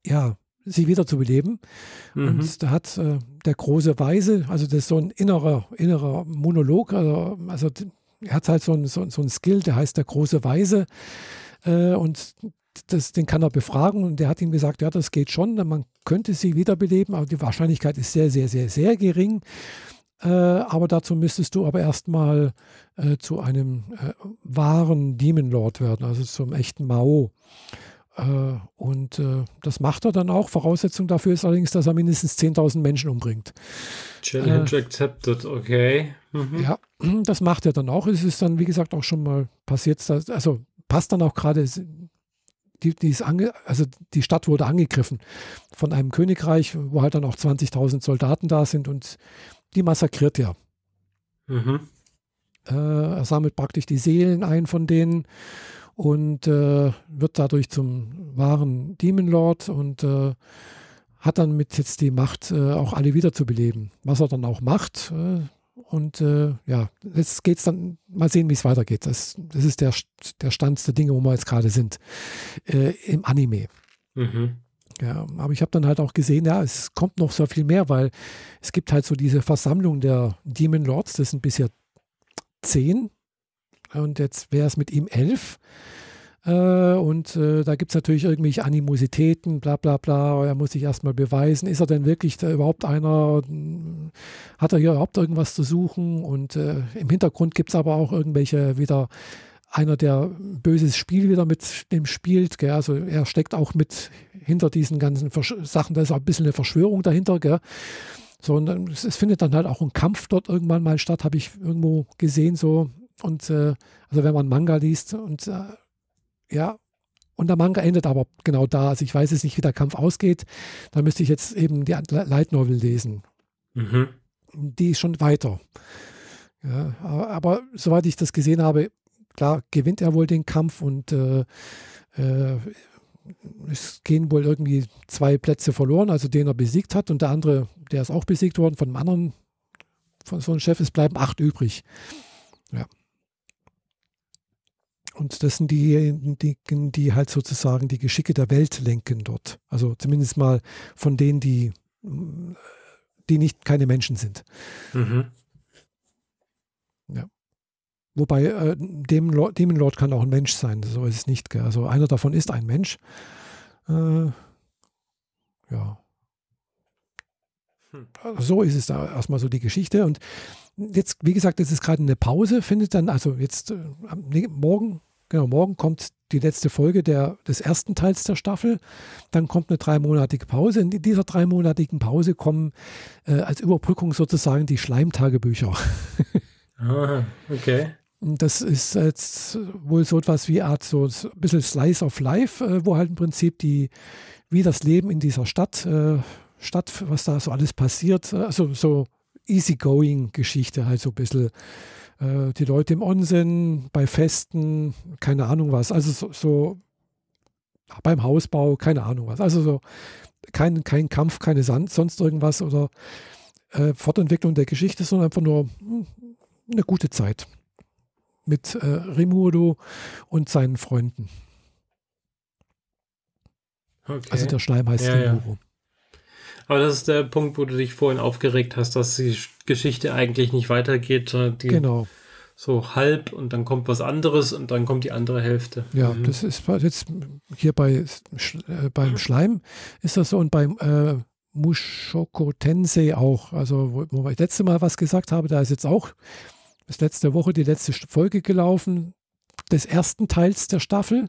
ja, sie wiederzubeleben. Mhm. Und da hat äh, der große Weise, also das ist so ein innerer, innerer Monolog, also, also er hat halt so ein, so, so ein Skill, der heißt der große Weise. Äh, und das, den kann er befragen und der hat ihm gesagt, ja, das geht schon, man könnte sie wiederbeleben, aber die Wahrscheinlichkeit ist sehr, sehr, sehr, sehr gering. Äh, aber dazu müsstest du aber erstmal äh, zu einem äh, wahren Demon Lord werden, also zum echten Mao. Äh, und äh, das macht er dann auch. Voraussetzung dafür ist allerdings, dass er mindestens 10.000 Menschen umbringt. Challenge accepted, okay. Mhm. Ja, das macht er dann auch. Es ist dann, wie gesagt, auch schon mal passiert. Dass, also passt dann auch gerade die, die, ange, also die Stadt wurde angegriffen von einem Königreich, wo halt dann auch 20.000 Soldaten da sind und die massakriert er. Mhm. Äh, er sammelt praktisch die Seelen ein von denen und äh, wird dadurch zum wahren Demon Lord und äh, hat dann mit jetzt die Macht, äh, auch alle wiederzubeleben. Was er dann auch macht. Äh, und äh, ja, jetzt geht es dann, mal sehen, wie es weitergeht. Das, das ist der, der Stand der Dinge, wo wir jetzt gerade sind im Anime. Mhm. Ja, aber ich habe dann halt auch gesehen, ja, es kommt noch so viel mehr, weil es gibt halt so diese Versammlung der Demon Lords, das sind bisher zehn und jetzt wäre es mit ihm elf. Äh, und äh, da gibt es natürlich irgendwelche Animositäten, bla bla bla. Er muss sich erstmal beweisen, ist er denn wirklich überhaupt einer? Hat er hier überhaupt irgendwas zu suchen? Und äh, im Hintergrund gibt es aber auch irgendwelche wieder einer, der böses Spiel wieder mit dem spielt. Also er steckt auch mit hinter diesen ganzen Versch Sachen, da ist auch ein bisschen eine Verschwörung dahinter. Gell? So, und es, es, findet dann halt auch ein Kampf dort irgendwann mal statt, habe ich irgendwo gesehen. So. Und äh, also wenn man Manga liest und äh, ja, und der Manga endet aber genau da. Also ich weiß jetzt nicht, wie der Kampf ausgeht. Da müsste ich jetzt eben die Light Novel lesen. Mhm. Die ist schon weiter. Ja, aber, aber, soweit ich das gesehen habe, klar gewinnt er wohl den Kampf und äh, äh, es gehen wohl irgendwie zwei Plätze verloren, also den er besiegt hat und der andere, der ist auch besiegt worden von einem anderen, von so einem Chef, es bleiben acht übrig. Ja. Und das sind diejenigen, die, halt sozusagen die Geschicke der Welt lenken dort. Also zumindest mal von denen, die, die nicht keine Menschen sind. Mhm. Wobei äh, Demon, Demon Lord kann auch ein Mensch sein, so ist es nicht. Gell? Also einer davon ist ein Mensch. Äh, ja. Hm. So ist es da erstmal so die Geschichte. Und jetzt, wie gesagt, es ist gerade eine Pause, findet dann, also jetzt äh, morgen Genau, morgen kommt die letzte Folge der, des ersten Teils der Staffel. Dann kommt eine dreimonatige Pause. In dieser dreimonatigen Pause kommen äh, als Überbrückung sozusagen die Schleimtagebücher. ah, okay. Das ist jetzt wohl so etwas wie Art so ein bisschen Slice of Life, äh, wo halt im Prinzip die, wie das Leben in dieser Stadt, äh, Stadt, was da so alles passiert, also so easygoing Geschichte halt so ein bisschen äh, die Leute im Onsen, bei Festen, keine Ahnung was. Also so, so beim Hausbau, keine Ahnung was. Also so kein, kein Kampf, keine Sand, sonst irgendwas oder äh, Fortentwicklung der Geschichte, sondern einfach nur hm, eine gute Zeit mit äh, Rimurdo und seinen Freunden. Okay. Also der Schleim heißt ja, Rimuro. Ja. Aber das ist der Punkt, wo du dich vorhin aufgeregt hast, dass die Geschichte eigentlich nicht weitergeht. Die genau. So halb und dann kommt was anderes und dann kommt die andere Hälfte. Ja, mhm. das ist jetzt hier bei, äh, beim Schleim ist das so und beim äh, Mushoko Tensei auch. Also, wo, wo ich letzte Mal was gesagt habe, da ist jetzt auch bis letzte Woche die letzte Folge gelaufen des ersten Teils der Staffel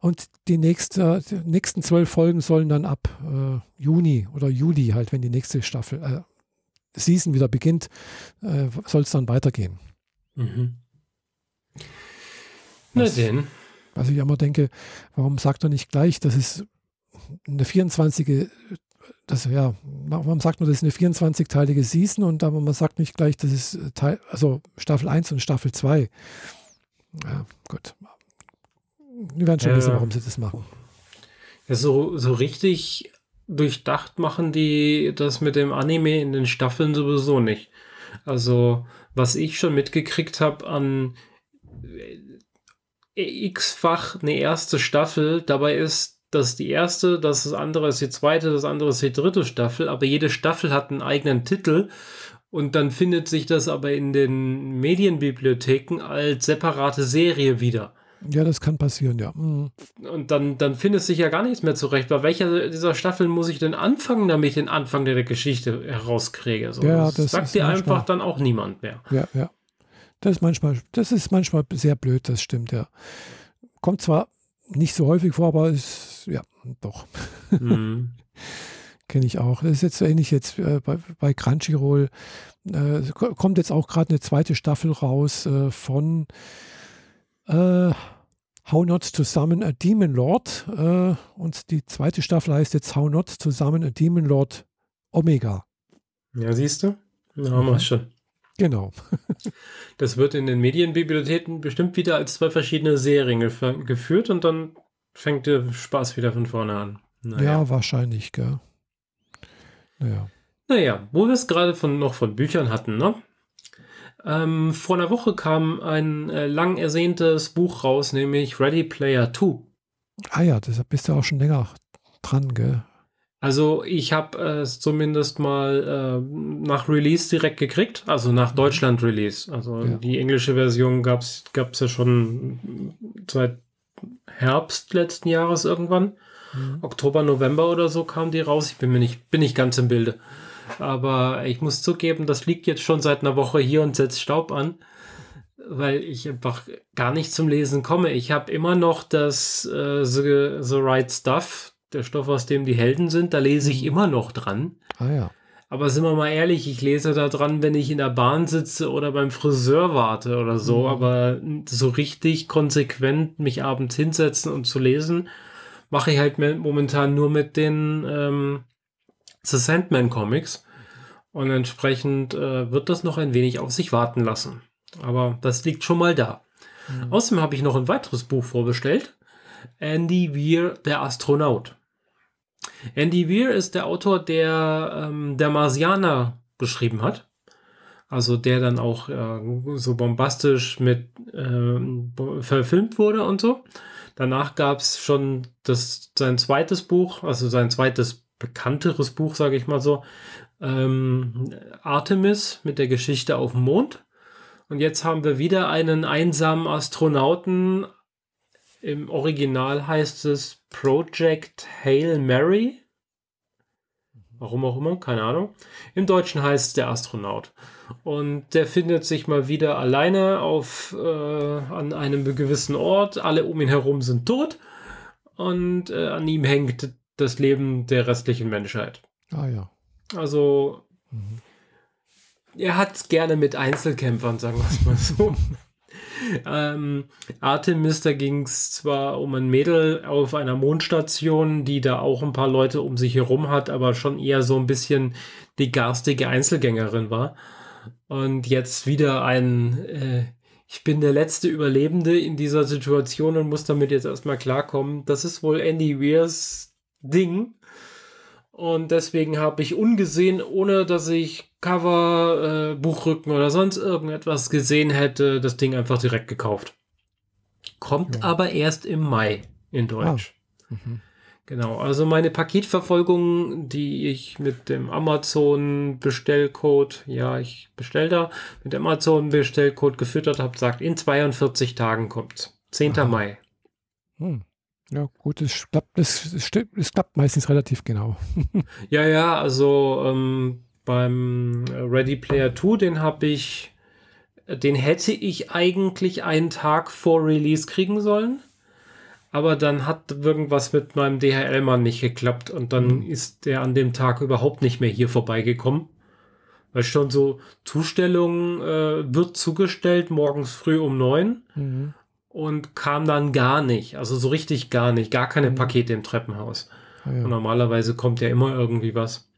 und die, nächste, die nächsten zwölf Folgen sollen dann ab äh, Juni oder Juli halt, wenn die nächste Staffel, äh, Season wieder beginnt, äh, soll es dann weitergehen. Mhm. Na denn. Was ich immer denke, warum sagt er nicht gleich, das ist eine 24 das ja, warum sagt man, das ist eine 24-teilige Season und aber man sagt nicht gleich, das ist Teil, also Staffel 1 und Staffel 2. Ja, gut. Wir werden schon ja, wissen, warum sie das machen. Ja, so, so richtig durchdacht machen die das mit dem Anime in den Staffeln sowieso nicht. Also, was ich schon mitgekriegt habe an äh, x-fach eine erste Staffel, dabei ist das die erste, das, das andere ist die zweite, das andere ist die dritte Staffel, aber jede Staffel hat einen eigenen Titel und dann findet sich das aber in den Medienbibliotheken als separate Serie wieder. Ja, das kann passieren, ja. Mhm. Und dann, dann findet sich ja gar nichts mehr zurecht. Bei welcher dieser Staffeln muss ich denn anfangen, damit ich den Anfang der Geschichte herauskriege? So, ja, das, das sagt dir manchmal, einfach dann auch niemand mehr. Ja, ja. Das ist manchmal, das ist manchmal sehr blöd, das stimmt, ja. Kommt zwar nicht so häufig vor, aber ja, doch. Mhm. Kenne ich auch. Das ist jetzt so ähnlich jetzt äh, bei, bei Crunchyroll. Äh, kommt jetzt auch gerade eine zweite Staffel raus äh, von äh, How Not to Summon a Demon Lord. Äh, und die zweite Staffel heißt jetzt How Not to Summon a Demon Lord Omega. Ja, siehst du? Da haben wir es schon. Genau. das wird in den Medienbibliotheken bestimmt wieder als zwei verschiedene Serien geführt und dann fängt der Spaß wieder von vorne an. Naja. Ja, wahrscheinlich, gell. Naja. Naja, wo wir es gerade von, noch von Büchern hatten, ne? Ähm, vor einer Woche kam ein äh, lang ersehntes Buch raus, nämlich Ready Player 2. Ah ja, deshalb bist du auch schon länger dran, gell? Also ich habe es zumindest mal äh, nach Release direkt gekriegt, also nach mhm. Deutschland Release. Also ja. die englische Version gab es ja schon seit Herbst letzten Jahres irgendwann. Mhm. Oktober, November oder so kam die raus. Ich bin mir nicht, bin nicht ganz im Bilde. Aber ich muss zugeben, das liegt jetzt schon seit einer Woche hier und setzt Staub an. weil ich einfach gar nicht zum Lesen komme. Ich habe immer noch das äh, the, the Right Stuff, der Stoff, aus dem die Helden sind, da lese ich mhm. immer noch dran. Ah ja. Aber sind wir mal ehrlich, ich lese da dran, wenn ich in der Bahn sitze oder beim Friseur warte oder so. Mhm. Aber so richtig konsequent mich abends hinsetzen und zu lesen, mache ich halt momentan nur mit den ähm, The Sandman Comics. Und entsprechend äh, wird das noch ein wenig auf sich warten lassen. Aber das liegt schon mal da. Mhm. Außerdem habe ich noch ein weiteres Buch vorbestellt. Andy Weir, der Astronaut. Andy Weir ist der Autor, der ähm, der Marsianer geschrieben hat. Also der dann auch äh, so bombastisch mit äh, verfilmt wurde und so. Danach gab es schon das, sein zweites Buch, also sein zweites bekannteres Buch, sage ich mal so, ähm, Artemis mit der Geschichte auf dem Mond. Und jetzt haben wir wieder einen einsamen Astronauten. Im Original heißt es Project Hail Mary. Warum auch immer, keine Ahnung. Im Deutschen heißt es der Astronaut. Und der findet sich mal wieder alleine auf, äh, an einem gewissen Ort. Alle um ihn herum sind tot. Und äh, an ihm hängt das Leben der restlichen Menschheit. Ah ja. Also, mhm. er hat es gerne mit Einzelkämpfern, sagen wir es mal so. ähm, Artemis, da ging es zwar um ein Mädel auf einer Mondstation, die da auch ein paar Leute um sich herum hat, aber schon eher so ein bisschen die garstige Einzelgängerin war. Und jetzt wieder ein, äh, ich bin der letzte Überlebende in dieser Situation und muss damit jetzt erstmal klarkommen. Das ist wohl Andy Weirs Ding. Und deswegen habe ich ungesehen, ohne dass ich Cover, äh, Buchrücken oder sonst irgendetwas gesehen hätte, das Ding einfach direkt gekauft. Kommt ja. aber erst im Mai in Deutsch. Ah. Mhm. Genau, also meine Paketverfolgung, die ich mit dem Amazon Bestellcode, ja, ich bestell da, mit dem Amazon Bestellcode gefüttert habe, sagt, in 42 Tagen kommt's. 10. Aha. Mai. Hm. Ja, gut, es klappt, es, es, klappt meistens relativ genau. ja, ja, also ähm, beim Ready Player 2, den habe ich, den hätte ich eigentlich einen Tag vor Release kriegen sollen. Aber dann hat irgendwas mit meinem DHL-Mann nicht geklappt und dann mhm. ist der an dem Tag überhaupt nicht mehr hier vorbeigekommen. Weil schon so Zustellung äh, wird zugestellt morgens früh um neun. Mhm und kam dann gar nicht. Also so richtig gar nicht. Gar keine mhm. Pakete im Treppenhaus. Ah, ja. normalerweise kommt ja immer irgendwie was.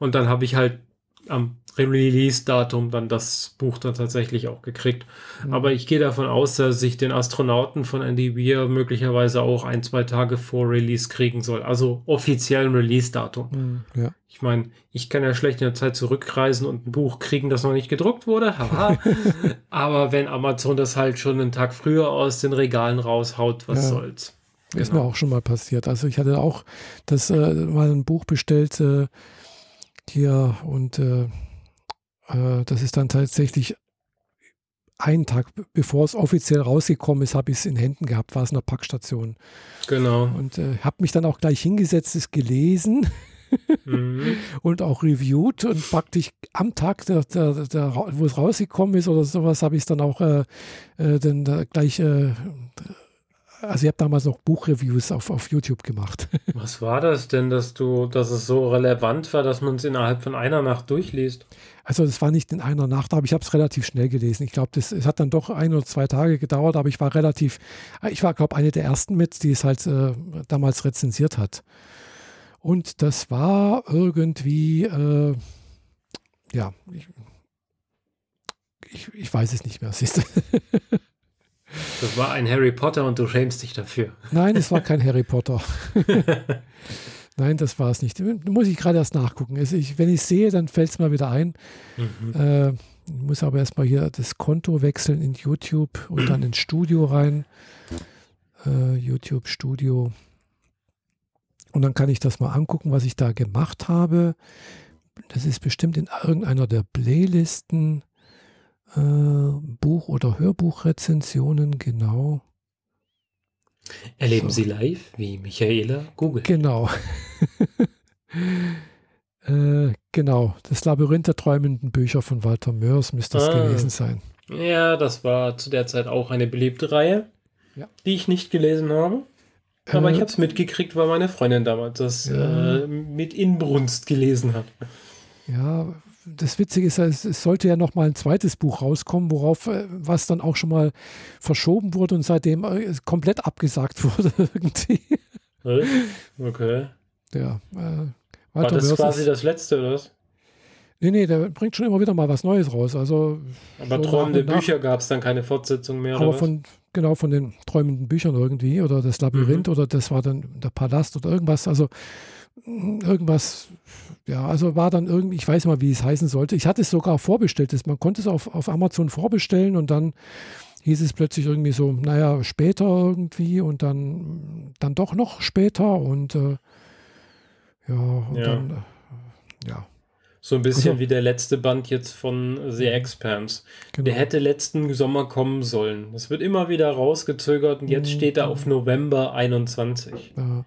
Und dann habe ich halt am Release-Datum dann das Buch dann tatsächlich auch gekriegt. Mhm. Aber ich gehe davon aus, dass ich den Astronauten von Andy Weir möglicherweise auch ein, zwei Tage vor Release kriegen soll. Also offiziellen Release-Datum. Mhm, ja. Ich meine, ich kann ja schlecht in der Zeit zurückreisen und ein Buch kriegen, das noch nicht gedruckt wurde. Haha. Aber wenn Amazon das halt schon einen Tag früher aus den Regalen raushaut, was ja. soll's. Ist genau. mir auch schon mal passiert. Also ich hatte auch das äh, mal ein Buch bestellt äh, hier und äh, äh, das ist dann tatsächlich einen Tag bevor es offiziell rausgekommen ist, habe ich es in Händen gehabt, war es in der Packstation. Genau. Und äh, habe mich dann auch gleich hingesetzt, es gelesen mhm. und auch reviewed und praktisch am Tag, der, der, der, wo es rausgekommen ist oder sowas, habe ich es dann auch äh, äh, dann gleich äh, also ich habe damals noch Buchreviews auf, auf YouTube gemacht. Was war das denn, dass du, dass es so relevant war, dass man es innerhalb von einer Nacht durchliest? Also das war nicht in einer Nacht, aber ich habe es relativ schnell gelesen. Ich glaube, es hat dann doch ein oder zwei Tage gedauert, aber ich war relativ, ich war, glaube eine der ersten mit, die es halt äh, damals rezensiert hat. Und das war irgendwie, äh, ja, ich, ich, ich, weiß es nicht mehr, siehst du. Das war ein Harry Potter und du schämst dich dafür. Nein, es war kein Harry Potter. Nein, das war es nicht. Muss ich gerade erst nachgucken. Also ich, wenn ich es sehe, dann fällt es mir wieder ein. Mhm. Äh, ich muss aber erstmal hier das Konto wechseln in YouTube und dann ins Studio rein. Äh, YouTube Studio. Und dann kann ich das mal angucken, was ich da gemacht habe. Das ist bestimmt in irgendeiner der Playlisten. Äh, Buch- oder Hörbuchrezensionen, genau. Erleben so. Sie live, wie Michaela Google. Genau. äh, genau, das Labyrinth der träumenden Bücher von Walter Mörs müsste das ah. gewesen sein. Ja, das war zu der Zeit auch eine beliebte Reihe, ja. die ich nicht gelesen habe. Aber äh, ich habe es mitgekriegt, weil meine Freundin damals das ja. äh, mit Inbrunst gelesen hat. Ja, das Witzige ist, es, es sollte ja noch mal ein zweites Buch rauskommen, worauf äh, was dann auch schon mal verschoben wurde und seitdem äh, komplett abgesagt wurde irgendwie. Okay. Ja. Äh, War das quasi das letzte, oder was? Nee, nee, der bringt schon immer wieder mal was Neues raus. Also, aber träumende Bücher gab es dann keine Fortsetzung mehr, aber von, genau, von den träumenden Büchern irgendwie oder das Labyrinth mhm. oder das war dann der Palast oder irgendwas. Also irgendwas, ja, also war dann irgendwie, ich weiß mal, wie es heißen sollte. Ich hatte es sogar vorbestellt. Man konnte es auf, auf Amazon vorbestellen und dann hieß es plötzlich irgendwie so, naja, später irgendwie und dann, dann doch noch später und äh, ja, und ja. dann, äh, ja. So ein bisschen also, wie der letzte Band jetzt von The Expanse. Genau. Der hätte letzten Sommer kommen sollen. Das wird immer wieder rausgezögert und jetzt steht er auf November 21. Ja.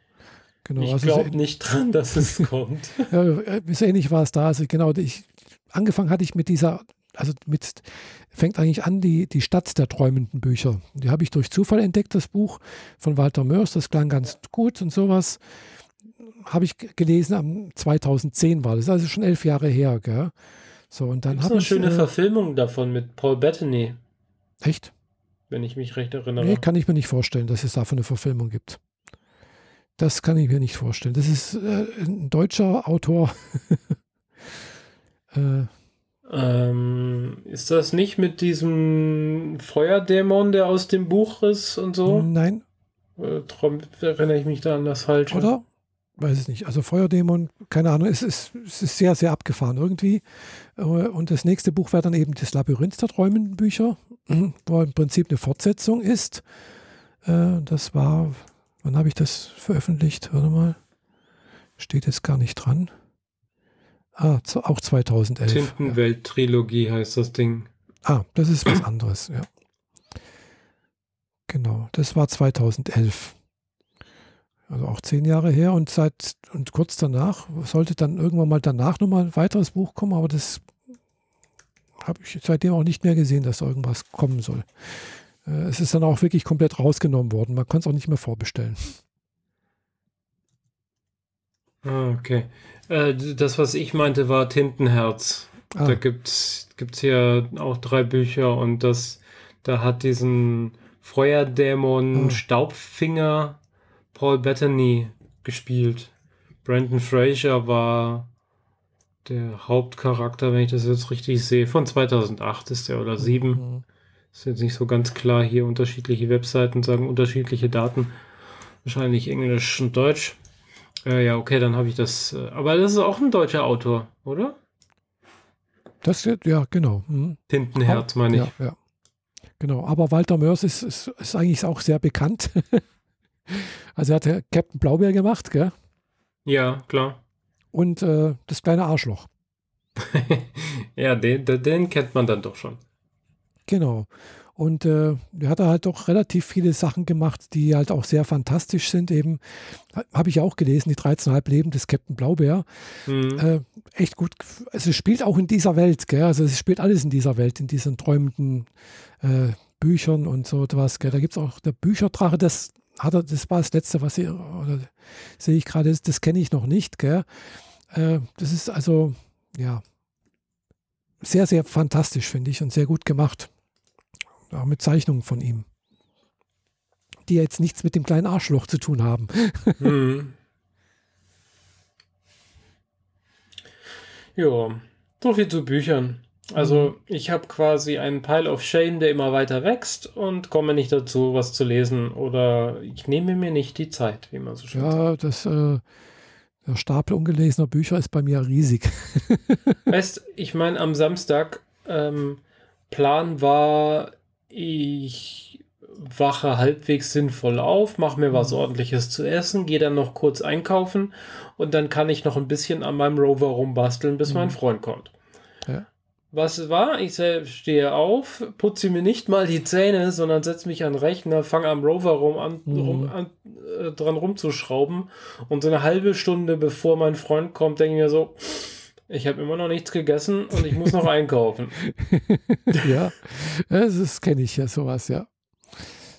Genau, ich also glaube nicht dran, dass es kommt. ja, so ähnlich war es da. Also genau, ich, angefangen hatte ich mit dieser, also mit, fängt eigentlich an, die, die Stadt der träumenden Bücher. Die habe ich durch Zufall entdeckt, das Buch von Walter Mörs, das klang ganz gut und sowas. Habe ich gelesen, am 2010 war das, also schon elf Jahre her. Gell? So, und dann habe eine schöne äh, Verfilmung davon mit Paul Bettany. Echt? Wenn ich mich recht erinnere. Nee, kann ich mir nicht vorstellen, dass es davon eine Verfilmung gibt. Das kann ich mir nicht vorstellen. Das ist äh, ein deutscher Autor. äh, ähm, ist das nicht mit diesem Feuerdämon, der aus dem Buch ist und so? Nein. Äh, erinnere ich mich da an das Falsche? Oder? Weiß es nicht. Also Feuerdämon, keine Ahnung, es ist, es ist sehr, sehr abgefahren irgendwie. Äh, und das nächste Buch wäre dann eben das Labyrinth der träumenden Bücher, wo im Prinzip eine Fortsetzung ist. Äh, das war Wann habe ich das veröffentlicht? Warte mal. Steht jetzt gar nicht dran. Ah, auch 2011. Tintenwelt-Trilogie ja. heißt das Ding. Ah, das ist was anderes, ja. Genau, das war 2011. Also auch zehn Jahre her und seit und kurz danach sollte dann irgendwann mal danach nochmal ein weiteres Buch kommen, aber das habe ich seitdem auch nicht mehr gesehen, dass da irgendwas kommen soll. Äh, es ist dann auch wirklich komplett rausgenommen worden. Man kann es auch nicht mehr vorbestellen. Ah, okay. Äh, das, was ich meinte, war Tintenherz. Ah. Da gibt es hier auch drei Bücher und das, da hat diesen Feuerdämon ah. Staubfinger Paul Bettany gespielt. Brandon Fraser war der Hauptcharakter, wenn ich das jetzt richtig sehe. Von 2008 ist der oder 7. Mhm. Ist jetzt nicht so ganz klar hier. Unterschiedliche Webseiten sagen unterschiedliche Daten. Wahrscheinlich Englisch und Deutsch. Äh, ja, okay, dann habe ich das. Äh, aber das ist auch ein deutscher Autor, oder? Das, ja, genau. Mhm. Tintenherz, meine ich. Ja, ja. Genau, aber Walter Mörs ist, ist, ist eigentlich auch sehr bekannt. also er hat ja Captain Blaubeer gemacht, gell? Ja, klar. Und äh, das kleine Arschloch. ja, den, den kennt man dann doch schon. Genau. Und äh, er hat halt auch relativ viele Sachen gemacht, die halt auch sehr fantastisch sind. Eben, habe ich auch gelesen, die 13,5 Leben des Captain Blaubeer. Mhm. Äh, echt gut. Also es spielt auch in dieser Welt, gell? Also es spielt alles in dieser Welt, in diesen träumenden äh, Büchern und so etwas. Gell? Da gibt es auch der Bücherdrache, das hat er, das war das letzte, was ich, oder sehe ich gerade, das, das kenne ich noch nicht, gell? Äh, das ist also, ja, sehr, sehr fantastisch, finde ich, und sehr gut gemacht auch mit Zeichnungen von ihm, die jetzt nichts mit dem kleinen Arschloch zu tun haben. Hm. Ja, so viel zu Büchern. Also mhm. ich habe quasi einen Pile of Shame, der immer weiter wächst und komme nicht dazu, was zu lesen oder ich nehme mir nicht die Zeit, wie man so schön ja, sagt. Ja, das äh, der Stapel ungelesener Bücher ist bei mir riesig. weißt, ich meine, am Samstag ähm, Plan war, ich wache halbwegs sinnvoll auf, mache mir was mhm. ordentliches zu essen, gehe dann noch kurz einkaufen und dann kann ich noch ein bisschen an meinem Rover rumbasteln, bis mhm. mein Freund kommt. Ja. Was war? Ich stehe auf, putze mir nicht mal die Zähne, sondern setze mich an den Rechner, fange am Rover rum an, mhm. rum, an äh, dran rumzuschrauben und so eine halbe Stunde bevor mein Freund kommt, denke ich mir so, Ich habe immer noch nichts gegessen und ich muss noch einkaufen. ja, das kenne ich ja sowas, ja.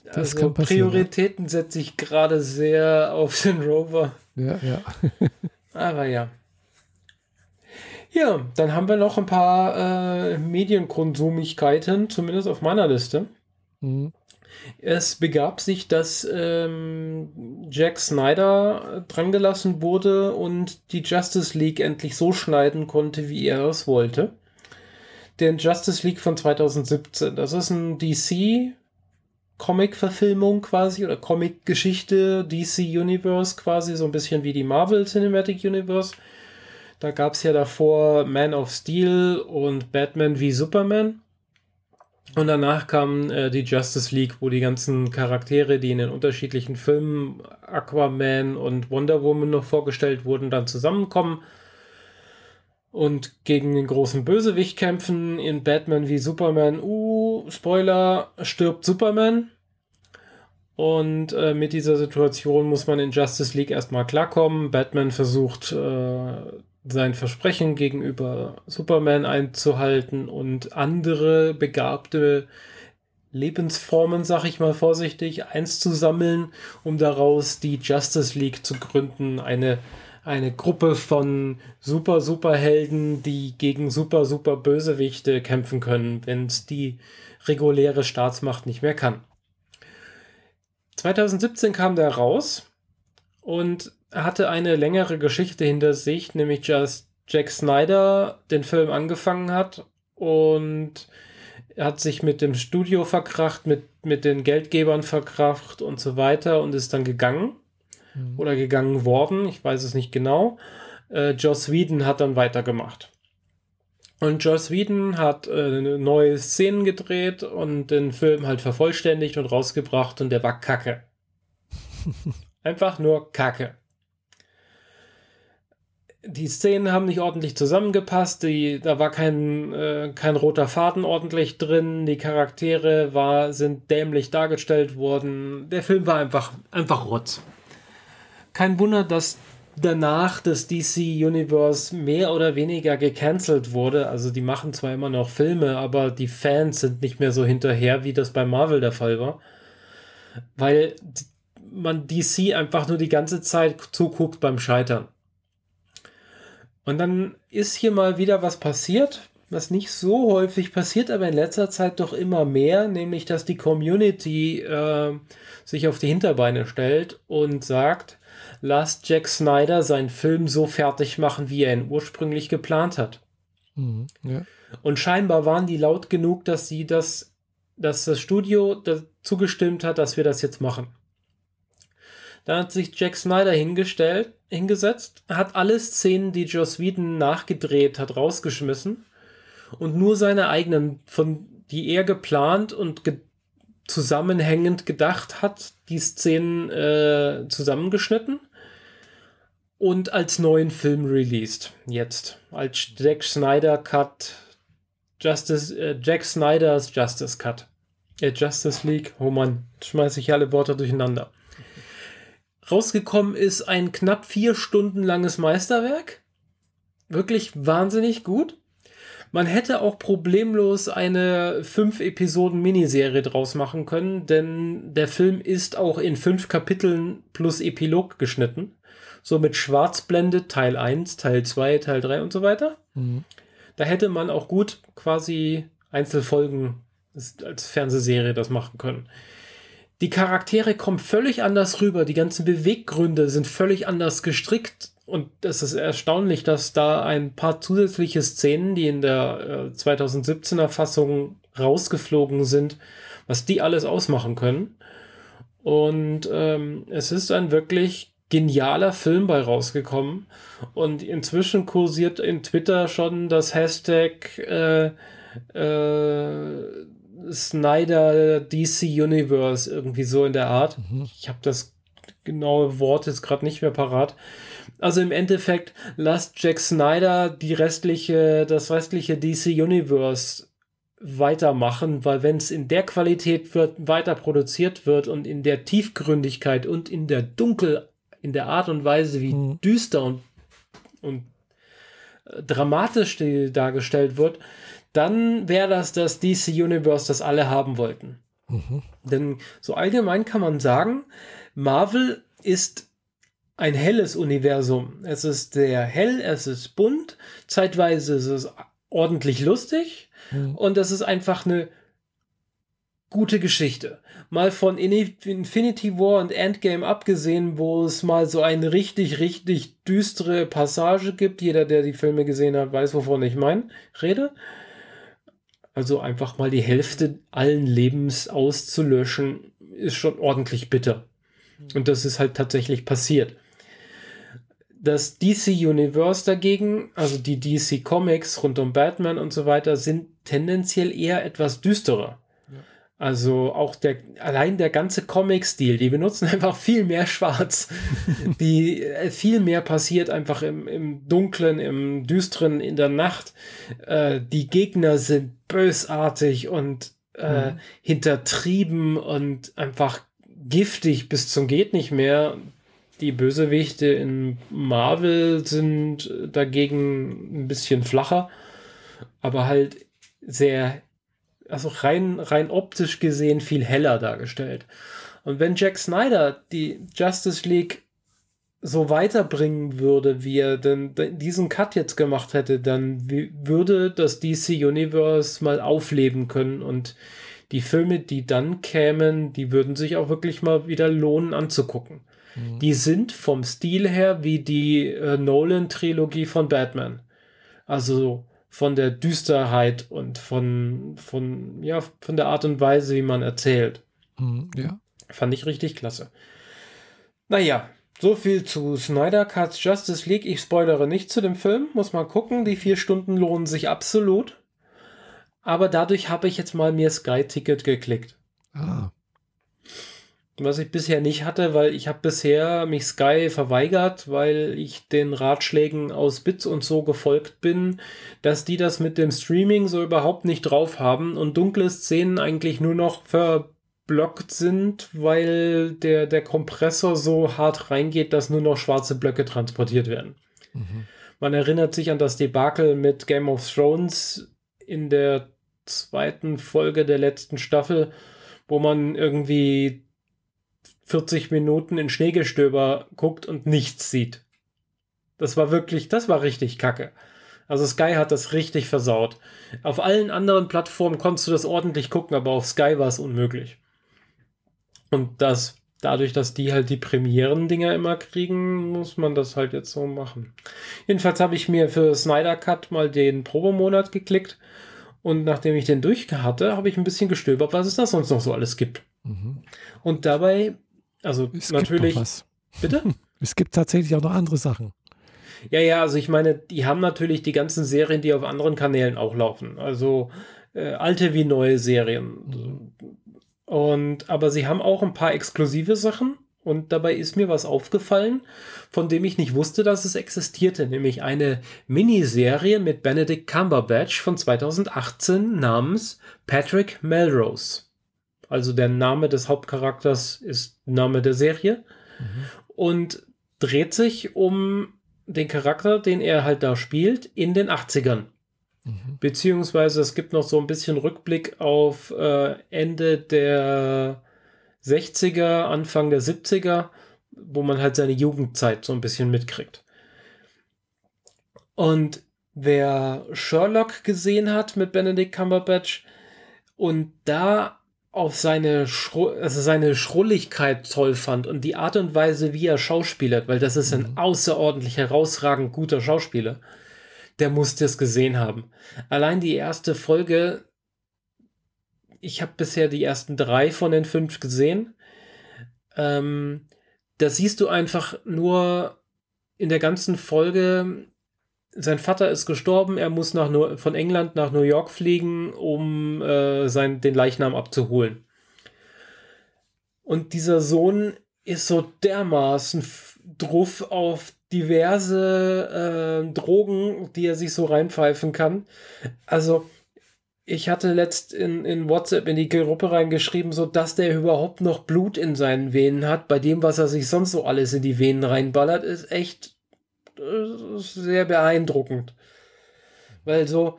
Das also Prioritäten setze ich gerade sehr auf den Rover. Ja, ja. Aber ja. Ja, dann haben wir noch ein paar äh, Medienkonsumigkeiten, zumindest auf meiner Liste. Mhm. Es begab sich, dass ähm, Jack Snyder drangelassen wurde und die Justice League endlich so schneiden konnte, wie er es wollte. Den Justice League von 2017. Das ist ein DC Comic-Verfilmung quasi oder Comic-Geschichte, DC Universe quasi, so ein bisschen wie die Marvel Cinematic Universe. Da gab es ja davor Man of Steel und Batman wie Superman. Und danach kam äh, die Justice League, wo die ganzen Charaktere, die in den unterschiedlichen Filmen Aquaman und Wonder Woman noch vorgestellt wurden, dann zusammenkommen und gegen den großen Bösewicht kämpfen. In Batman wie Superman, uh, Spoiler, stirbt Superman. Und äh, mit dieser Situation muss man in Justice League erstmal klarkommen. Batman versucht äh, sein Versprechen gegenüber Superman einzuhalten und andere begabte Lebensformen, sag ich mal vorsichtig, eins zu sammeln, um daraus die Justice League zu gründen. Eine, eine Gruppe von super, super Helden, die gegen super, super Bösewichte kämpfen können, wenn es die reguläre Staatsmacht nicht mehr kann. 2017 kam der raus und hatte eine längere Geschichte hinter sich, nämlich dass Jack Snyder den Film angefangen hat und er hat sich mit dem Studio verkracht, mit, mit den Geldgebern verkracht und so weiter und ist dann gegangen mhm. oder gegangen worden, ich weiß es nicht genau. Äh, Joss Whedon hat dann weitergemacht. Und Joss Whedon hat äh, neue Szenen gedreht und den Film halt vervollständigt und rausgebracht und der war kacke. Einfach nur kacke die Szenen haben nicht ordentlich zusammengepasst, die, da war kein, äh, kein roter Faden ordentlich drin, die Charaktere war, sind dämlich dargestellt worden. Der Film war einfach, einfach rotz. Kein Wunder, dass danach das DC Universe mehr oder weniger gecancelt wurde. Also die machen zwar immer noch Filme, aber die Fans sind nicht mehr so hinterher, wie das bei Marvel der Fall war. Weil man DC einfach nur die ganze Zeit zuguckt beim Scheitern. Und dann ist hier mal wieder was passiert, was nicht so häufig passiert, aber in letzter Zeit doch immer mehr, nämlich dass die Community äh, sich auf die Hinterbeine stellt und sagt, lasst Jack Snyder seinen Film so fertig machen, wie er ihn ursprünglich geplant hat. Mhm, ja. Und scheinbar waren die laut genug, dass sie das, dass das Studio dazu gestimmt hat, dass wir das jetzt machen. Dann hat sich Jack Snyder hingestellt, hingesetzt, hat alle Szenen, die Joss Whedon nachgedreht hat, rausgeschmissen und nur seine eigenen, von die er geplant und ge zusammenhängend gedacht hat, die Szenen äh, zusammengeschnitten und als neuen Film released. Jetzt als Jack Snyder Cut, Justice, äh, Jack Snyders Justice Cut. Äh, Justice League, oh Mann, schmeiße ich alle Worte durcheinander. Rausgekommen ist ein knapp vier Stunden langes Meisterwerk. Wirklich wahnsinnig gut. Man hätte auch problemlos eine fünf Episoden Miniserie draus machen können, denn der Film ist auch in fünf Kapiteln plus Epilog geschnitten. So mit Schwarzblende Teil 1, Teil 2, Teil 3 und so weiter. Mhm. Da hätte man auch gut quasi Einzelfolgen als Fernsehserie das machen können. Die Charaktere kommen völlig anders rüber, die ganzen Beweggründe sind völlig anders gestrickt und es ist erstaunlich, dass da ein paar zusätzliche Szenen, die in der äh, 2017er Fassung rausgeflogen sind, was die alles ausmachen können. Und ähm, es ist ein wirklich genialer Film bei rausgekommen. Und inzwischen kursiert in Twitter schon das Hashtag äh, äh, Snyder DC Universe, irgendwie so in der Art. Mhm. Ich habe das genaue Wort jetzt gerade nicht mehr parat. Also im Endeffekt lasst Jack Snyder die restliche, das restliche DC Universe weitermachen, weil wenn es in der Qualität wird, weiter produziert wird und in der Tiefgründigkeit und in der Dunkel, in der Art und Weise, wie mhm. düster und, und äh, dramatisch dargestellt wird, dann wäre das das DC Universe, das alle haben wollten. Mhm. Denn so allgemein kann man sagen, Marvel ist ein helles Universum. Es ist sehr hell, es ist bunt, zeitweise ist es ordentlich lustig mhm. und es ist einfach eine gute Geschichte. Mal von Infinity War und Endgame abgesehen, wo es mal so eine richtig, richtig düstere Passage gibt. Jeder, der die Filme gesehen hat, weiß, wovon ich meine, rede. Also einfach mal die Hälfte allen Lebens auszulöschen, ist schon ordentlich bitter. Und das ist halt tatsächlich passiert. Das DC Universe dagegen, also die DC Comics rund um Batman und so weiter, sind tendenziell eher etwas düsterer. Also auch der, allein der ganze Comic-Stil, die benutzen einfach viel mehr Schwarz. die, äh, viel mehr passiert einfach im, im Dunklen, im Düsteren, in der Nacht. Äh, die Gegner sind bösartig und äh, mhm. hintertrieben und einfach giftig bis zum geht nicht mehr. Die Bösewichte in Marvel sind dagegen ein bisschen flacher, aber halt sehr also rein, rein optisch gesehen viel heller dargestellt. Und wenn Jack Snyder die Justice League so weiterbringen würde, wie er denn diesen Cut jetzt gemacht hätte, dann würde das DC Universe mal aufleben können und die Filme, die dann kämen, die würden sich auch wirklich mal wieder lohnen anzugucken. Mhm. Die sind vom Stil her wie die äh, Nolan-Trilogie von Batman. Also von der Düsterheit und von, von, ja, von der Art und Weise, wie man erzählt. Mhm, ja. Fand ich richtig klasse. Naja, so viel zu Snyder Cuts Justice League. Ich spoilere nicht zu dem Film, muss man gucken. Die vier Stunden lohnen sich absolut. Aber dadurch habe ich jetzt mal mir Sky Ticket geklickt. Ah was ich bisher nicht hatte, weil ich habe bisher mich Sky verweigert, weil ich den Ratschlägen aus Bits und so gefolgt bin, dass die das mit dem Streaming so überhaupt nicht drauf haben und dunkle Szenen eigentlich nur noch verblockt sind, weil der, der Kompressor so hart reingeht, dass nur noch schwarze Blöcke transportiert werden. Mhm. Man erinnert sich an das Debakel mit Game of Thrones in der zweiten Folge der letzten Staffel, wo man irgendwie 40 Minuten in Schneegestöber guckt und nichts sieht. Das war wirklich, das war richtig kacke. Also Sky hat das richtig versaut. Auf allen anderen Plattformen konntest du das ordentlich gucken, aber auf Sky war es unmöglich. Und das, dadurch, dass die halt die Premieren-Dinger immer kriegen, muss man das halt jetzt so machen. Jedenfalls habe ich mir für Snyder Cut mal den Probemonat geklickt und nachdem ich den durch hatte, habe ich ein bisschen gestöbert, was es da sonst noch so alles gibt. Mhm. Und dabei also es natürlich. Bitte? Es gibt tatsächlich auch noch andere Sachen. Ja, ja, also ich meine, die haben natürlich die ganzen Serien, die auf anderen Kanälen auch laufen. Also äh, alte wie neue Serien. Und aber sie haben auch ein paar exklusive Sachen. Und dabei ist mir was aufgefallen, von dem ich nicht wusste, dass es existierte, nämlich eine Miniserie mit Benedict Cumberbatch von 2018 namens Patrick Melrose. Also der Name des Hauptcharakters ist Name der Serie. Mhm. Und dreht sich um den Charakter, den er halt da spielt, in den 80ern. Mhm. Beziehungsweise es gibt noch so ein bisschen Rückblick auf äh, Ende der 60er, Anfang der 70er, wo man halt seine Jugendzeit so ein bisschen mitkriegt. Und wer Sherlock gesehen hat mit Benedict Cumberbatch und da auf seine, Schru also seine Schrulligkeit toll fand und die Art und Weise, wie er schauspielert, weil das ist ein mhm. außerordentlich herausragend guter Schauspieler, der musste es gesehen haben. Allein die erste Folge, ich habe bisher die ersten drei von den fünf gesehen. Ähm, da siehst du einfach nur in der ganzen Folge, sein Vater ist gestorben, er muss nach, von England nach New York fliegen, um äh, sein, den Leichnam abzuholen. Und dieser Sohn ist so dermaßen druff auf diverse äh, Drogen, die er sich so reinpfeifen kann. Also, ich hatte letzt in, in WhatsApp in die Gruppe reingeschrieben, so dass der überhaupt noch Blut in seinen Venen hat. Bei dem, was er sich sonst so alles in die Venen reinballert, ist echt sehr beeindruckend. weil so,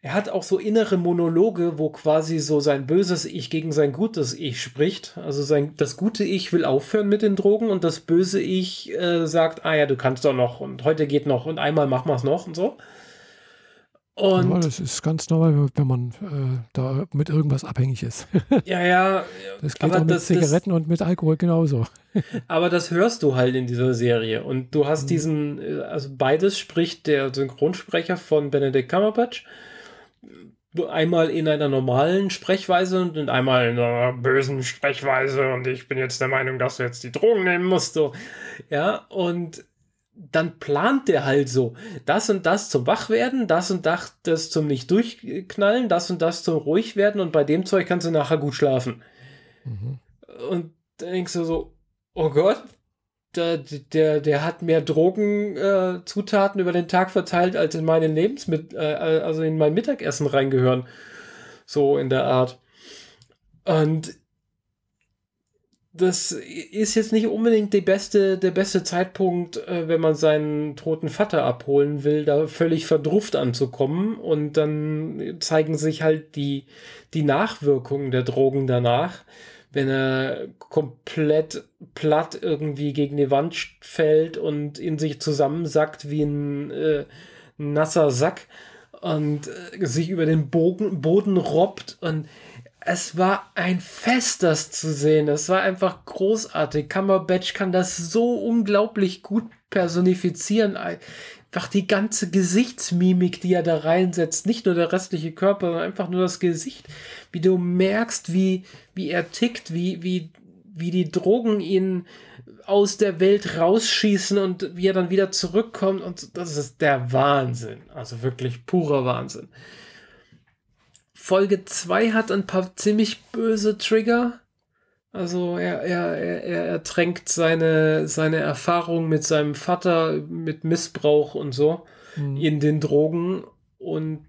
er hat auch so innere Monologe, wo quasi so sein böses Ich gegen sein gutes Ich spricht. Also sein, das gute Ich will aufhören mit den Drogen und das böse Ich äh, sagt, ah ja, du kannst doch noch und heute geht noch und einmal machen wir es noch und so. Und ja, das ist ganz normal, wenn man äh, da mit irgendwas abhängig ist. ja, ja. Das geht auch mit das, Zigaretten das, und mit Alkohol genauso. aber das hörst du halt in dieser Serie. Und du hast mhm. diesen, äh, also beides spricht der Synchronsprecher von Benedict Cumberbatch einmal in einer normalen Sprechweise und einmal in einer bösen Sprechweise und ich bin jetzt der Meinung, dass du jetzt die Drogen nehmen musst. So. Ja, und dann plant der halt so, das und das zum Wachwerden, das und das zum nicht durchknallen, das und das zum ruhig werden und bei dem Zeug kannst du nachher gut schlafen. Mhm. Und dann denkst du so, oh Gott, der, der, der hat mehr Drogenzutaten äh, über den Tag verteilt, als in meine Lebensmittel, äh, also in mein Mittagessen reingehören. So in der Art. Und das ist jetzt nicht unbedingt die beste, der beste Zeitpunkt, äh, wenn man seinen toten Vater abholen will, da völlig verdrufft anzukommen. Und dann zeigen sich halt die, die Nachwirkungen der Drogen danach wenn er komplett platt irgendwie gegen die Wand fällt und in sich zusammensackt wie ein äh, nasser Sack und äh, sich über den Bogen, Boden robbt und es war ein Fest, das zu sehen. Es war einfach großartig. Cumberbatch kann das so unglaublich gut personifizieren einfach die ganze Gesichtsmimik, die er da reinsetzt, nicht nur der restliche Körper, sondern einfach nur das Gesicht, wie du merkst, wie, wie er tickt, wie, wie, wie die Drogen ihn aus der Welt rausschießen und wie er dann wieder zurückkommt und das ist der Wahnsinn. Also wirklich purer Wahnsinn. Folge 2 hat ein paar ziemlich böse Trigger. Also er, er, er, er tränkt seine, seine Erfahrung mit seinem Vater, mit Missbrauch und so mhm. in den Drogen und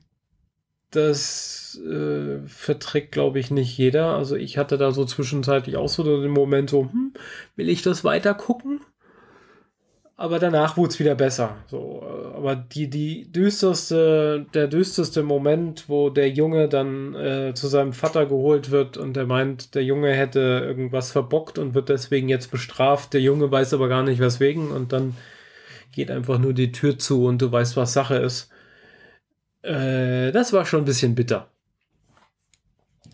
das äh, verträgt, glaube ich, nicht jeder. Also ich hatte da so zwischenzeitlich auch so den Moment so, hm, will ich das weiter gucken? aber danach wurde es wieder besser. So, aber die, die düsterste, der düsterste Moment, wo der Junge dann äh, zu seinem Vater geholt wird und der meint, der Junge hätte irgendwas verbockt und wird deswegen jetzt bestraft. Der Junge weiß aber gar nicht weswegen und dann geht einfach nur die Tür zu und du weißt, was Sache ist. Äh, das war schon ein bisschen bitter.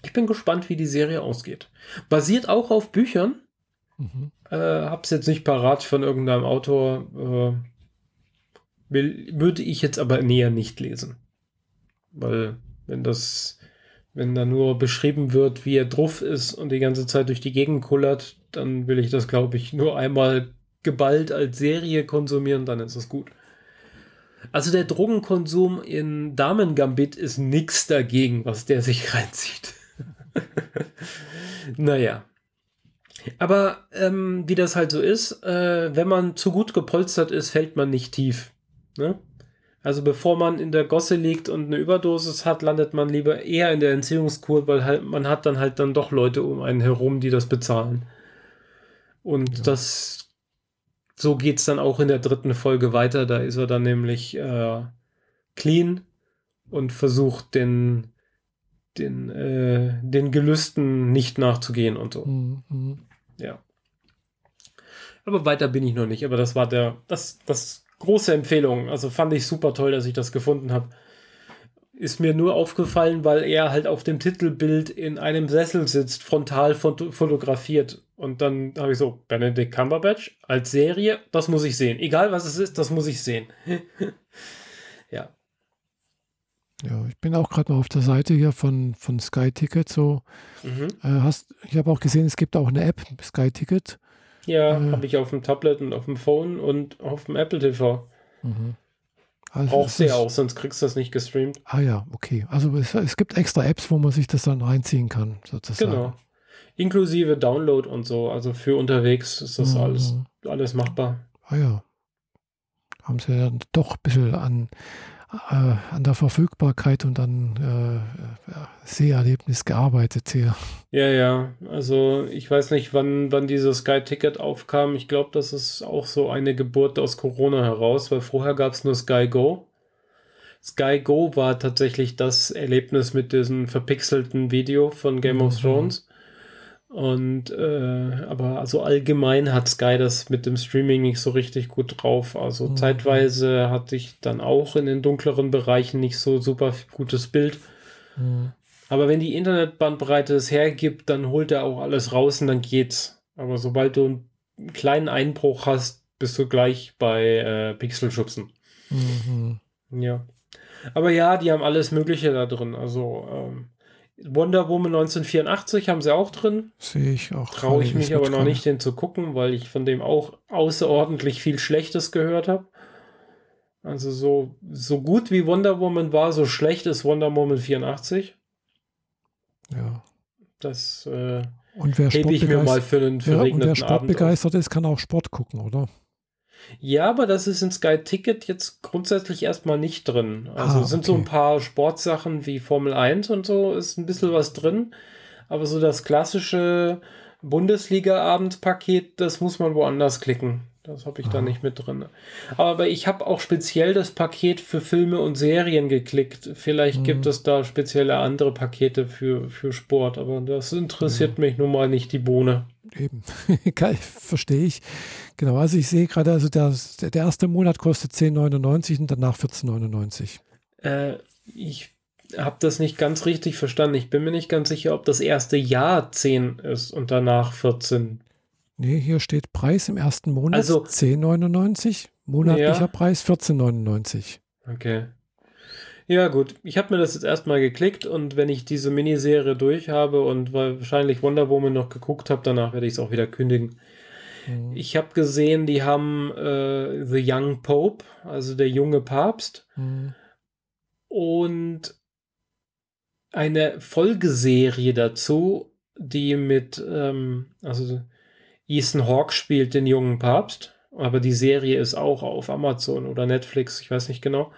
Ich bin gespannt, wie die Serie ausgeht. Basiert auch auf Büchern. Mhm. Äh, hab's jetzt nicht parat von irgendeinem Autor. Will, würde ich jetzt aber näher nicht lesen. Weil, wenn das, wenn da nur beschrieben wird, wie er drauf ist und die ganze Zeit durch die Gegend kullert, dann will ich das, glaube ich, nur einmal geballt als Serie konsumieren, dann ist es gut. Also der Drogenkonsum in Damen Gambit ist nichts dagegen, was der sich reinzieht. naja. Aber ähm, wie das halt so ist, äh, wenn man zu gut gepolstert ist, fällt man nicht tief. Ne? Also bevor man in der Gosse liegt und eine Überdosis hat, landet man lieber eher in der Entziehungskur, weil halt, man hat dann halt dann doch Leute um einen herum, die das bezahlen. Und ja. das so geht es dann auch in der dritten Folge weiter. Da ist er dann nämlich äh, clean und versucht den, den, äh, den Gelüsten nicht nachzugehen und so. Mhm. mhm. Ja. Aber weiter bin ich noch nicht. Aber das war der, das, das große Empfehlung. Also fand ich super toll, dass ich das gefunden habe. Ist mir nur aufgefallen, weil er halt auf dem Titelbild in einem Sessel sitzt, frontal fotografiert. Und dann habe ich so, Benedict Cumberbatch als Serie, das muss ich sehen. Egal was es ist, das muss ich sehen. ja. Ja, ich bin auch gerade mal auf der Seite hier von, von Sky Ticket. So, mhm. äh, hast, ich habe auch gesehen, es gibt auch eine App, Sky Ticket. Ja, äh, habe ich auf dem Tablet und auf dem Phone und auf dem Apple TV. Mhm. Also Brauchst du ja auch, sonst kriegst du das nicht gestreamt. Ah ja, okay. Also es, es, gibt extra Apps, wo man sich das dann reinziehen kann, sozusagen. Genau. Inklusive Download und so. Also für unterwegs ist das mhm. alles, alles machbar. Ah ja. Haben sie ja doch ein bisschen an, äh, an der Verfügbarkeit und an äh, Seherlebnis gearbeitet hier. Ja, ja. Also ich weiß nicht, wann, wann dieses Sky-Ticket aufkam. Ich glaube, das ist auch so eine Geburt aus Corona heraus, weil vorher gab es nur Sky Go. Sky Go war tatsächlich das Erlebnis mit diesem verpixelten Video von Game mhm. of Thrones. Und äh, aber also allgemein hat Sky das mit dem Streaming nicht so richtig gut drauf. Also mhm. zeitweise hatte ich dann auch in den dunkleren Bereichen nicht so super gutes Bild. Mhm. Aber wenn die Internetbandbreite es hergibt, dann holt er auch alles raus und dann geht's. Aber sobald du einen kleinen Einbruch hast, bist du gleich bei äh, Pixelschubsen. Mhm. Ja. Aber ja, die haben alles Mögliche da drin. Also ähm, Wonder Woman 1984 haben sie auch drin. Sehe ich auch. Traue ich mich aber noch nicht, den zu gucken, weil ich von dem auch außerordentlich viel Schlechtes gehört habe. Also so, so gut wie Wonder Woman war, so schlecht ist Wonder Woman 84. Ja. Das äh, und wer hebe ich mir mal für einen verregneten ja, und wer sportbegeistert ist, kann auch Sport gucken, oder? Ja, aber das ist in Sky Ticket jetzt grundsätzlich erstmal nicht drin. Also ah, sind so ein paar Sportsachen wie Formel 1 und so, ist ein bisschen was drin. Aber so das klassische Bundesliga-Abendpaket, das muss man woanders klicken. Das habe ich Aha. da nicht mit drin. Aber ich habe auch speziell das Paket für Filme und Serien geklickt. Vielleicht mhm. gibt es da spezielle andere Pakete für, für Sport, aber das interessiert mhm. mich nun mal nicht die Bohne. Eben, verstehe ich. Genau, also ich sehe gerade, also der, der erste Monat kostet 10,99 und danach 14,99. Äh, ich habe das nicht ganz richtig verstanden. Ich bin mir nicht ganz sicher, ob das erste Jahr 10 ist und danach 14. Nee, hier steht Preis im ersten Monat also, 10,99, monatlicher ja. Preis 14,99. Okay. Ja, gut. Ich habe mir das jetzt erstmal geklickt und wenn ich diese Miniserie durch habe und wahrscheinlich Wonder Woman noch geguckt habe, danach werde ich es auch wieder kündigen. Mhm. Ich habe gesehen, die haben äh, The Young Pope, also der junge Papst. Mhm. Und eine Folgeserie dazu, die mit, ähm, also Ethan Hawke spielt den jungen Papst, aber die Serie ist auch auf Amazon oder Netflix, ich weiß nicht genau.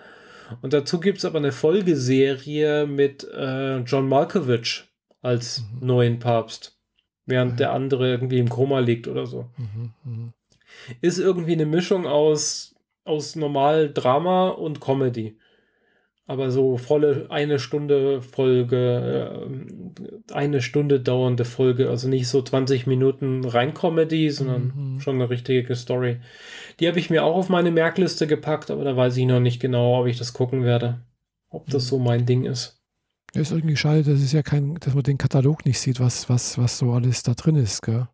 Und dazu gibt es aber eine Folgeserie mit äh, John Malkovich als mhm. neuen Papst während der andere irgendwie im Koma liegt oder so. Mhm, mh. Ist irgendwie eine Mischung aus, aus normal Drama und Comedy. Aber so volle eine Stunde Folge, äh, eine Stunde dauernde Folge, also nicht so 20 Minuten rein Comedy, sondern mhm. schon eine richtige Story. Die habe ich mir auch auf meine Merkliste gepackt, aber da weiß ich noch nicht genau, ob ich das gucken werde. Ob das so mein Ding ist. Ist irgendwie schade, dass es ja kein, dass man den Katalog nicht sieht, was, was, was so alles da drin ist, gell?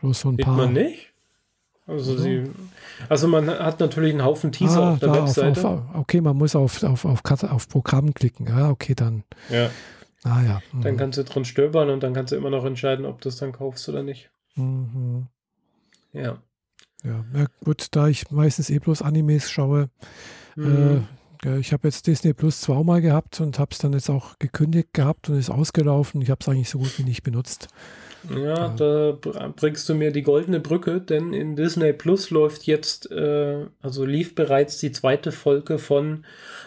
Bloß so ein Sieht paar. man nicht? Also, sie, also man hat natürlich einen Haufen Teaser ah, auf der Webseite. Auf, auf, okay, man muss auf, auf, auf, auf Programm klicken. Ja, okay, dann. Ja. Ah ja. Mhm. Dann kannst du drin stöbern und dann kannst du immer noch entscheiden, ob du es dann kaufst oder nicht. Mhm. Ja. Ja. Ja, gut, da ich meistens eh bloß Animes schaue, mhm. äh, ich habe jetzt Disney Plus zweimal gehabt und habe es dann jetzt auch gekündigt gehabt und ist ausgelaufen. Ich habe es eigentlich so gut wie nicht benutzt. Ja, da bringst du mir die goldene Brücke, denn in Disney Plus läuft jetzt, äh, also lief bereits die zweite Folge von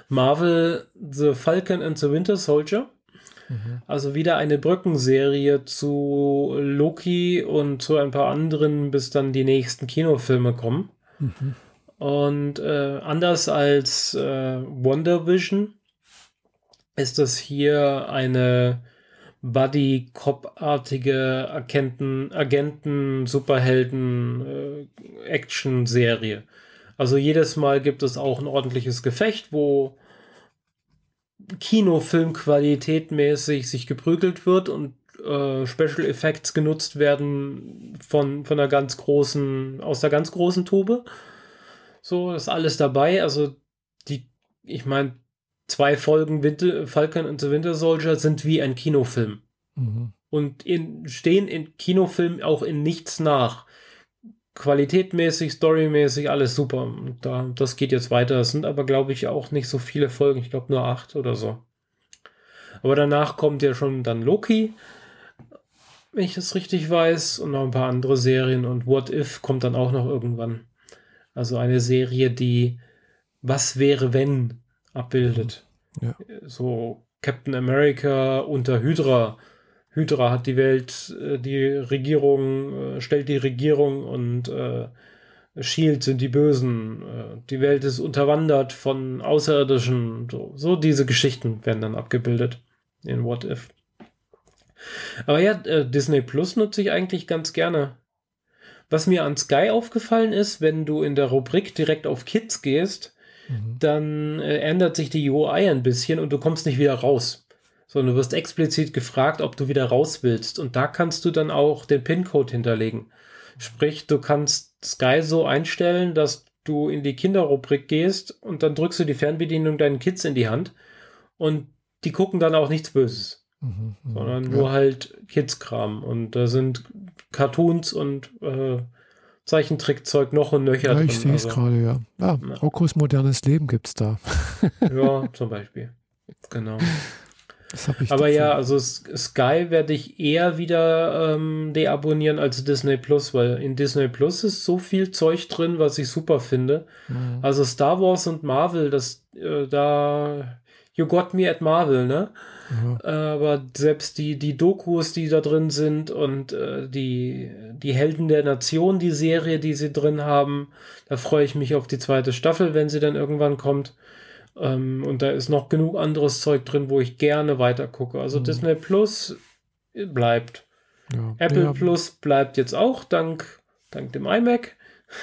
Marvel The Falcon and the Winter Soldier. Mhm. Also wieder eine Brückenserie zu Loki und zu ein paar anderen, bis dann die nächsten Kinofilme kommen. Mhm. Und äh, anders als äh, Wonder Vision ist das hier eine Buddy-Cop-artige Agenten, Agenten, Superhelden, äh. Also jedes Mal gibt es auch ein ordentliches Gefecht, wo Kinofilmqualität mäßig sich geprügelt wird und äh, Special Effects genutzt werden von, von einer ganz großen, aus der ganz großen Tube. So, ist alles dabei. Also, die, ich meine, zwei Folgen Winter, Falcon and the Winter Soldier sind wie ein Kinofilm. Mhm. Und in, stehen in Kinofilmen auch in nichts nach. Qualitätmäßig, storymäßig, alles super. Und da, das geht jetzt weiter. Es sind aber, glaube ich, auch nicht so viele Folgen. Ich glaube nur acht oder so. Aber danach kommt ja schon dann Loki, wenn ich das richtig weiß, und noch ein paar andere Serien. Und What If kommt dann auch noch irgendwann. Also eine Serie, die Was wäre wenn abbildet. Ja. So Captain America unter Hydra. Hydra hat die Welt, äh, die Regierung, äh, stellt die Regierung und äh, Shield sind die Bösen, äh, die Welt ist unterwandert von Außerirdischen, so, so diese Geschichten werden dann abgebildet in What If. Aber ja, Disney Plus nutze ich eigentlich ganz gerne. Was mir an Sky aufgefallen ist, wenn du in der Rubrik direkt auf Kids gehst, mhm. dann ändert sich die UI ein bisschen und du kommst nicht wieder raus. Sondern du wirst explizit gefragt, ob du wieder raus willst. Und da kannst du dann auch den PIN-Code hinterlegen. Sprich, du kannst Sky so einstellen, dass du in die Kinderrubrik gehst und dann drückst du die Fernbedienung deinen Kids in die Hand und die gucken dann auch nichts Böses. Mhm, mhm. sondern ja. nur halt Kids-Kram. Und da sind Cartoons und äh, Zeichentrickzeug noch und nöcher. Ja, ich sehe es also, gerade, ja. Ja, ja. Rokkos modernes Leben gibt es da. ja, zum Beispiel. Genau. Aber ja, also Sky werde ich eher wieder ähm, deabonnieren als Disney Plus, weil in Disney Plus ist so viel Zeug drin, was ich super finde. Mhm. Also Star Wars und Marvel, das äh, da You Got Me at Marvel, ne? Mhm. Aber selbst die, die Dokus, die da drin sind und äh, die, die Helden der Nation, die Serie, die sie drin haben, da freue ich mich auf die zweite Staffel, wenn sie dann irgendwann kommt. Ähm, und da ist noch genug anderes Zeug drin, wo ich gerne weiter gucke. Also mhm. Disney Plus bleibt. Ja. Apple ja. Plus bleibt jetzt auch, dank, dank dem iMac.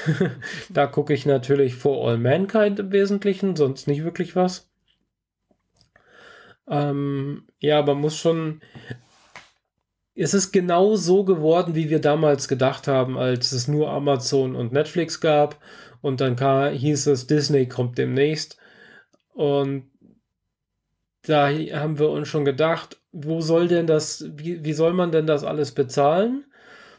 da gucke ich natürlich For All Mankind im Wesentlichen, sonst nicht wirklich was. Ähm, ja, man muss schon. Es ist genau so geworden, wie wir damals gedacht haben, als es nur Amazon und Netflix gab. Und dann kam, hieß es, Disney kommt demnächst. Und da haben wir uns schon gedacht, wo soll denn das, wie, wie soll man denn das alles bezahlen?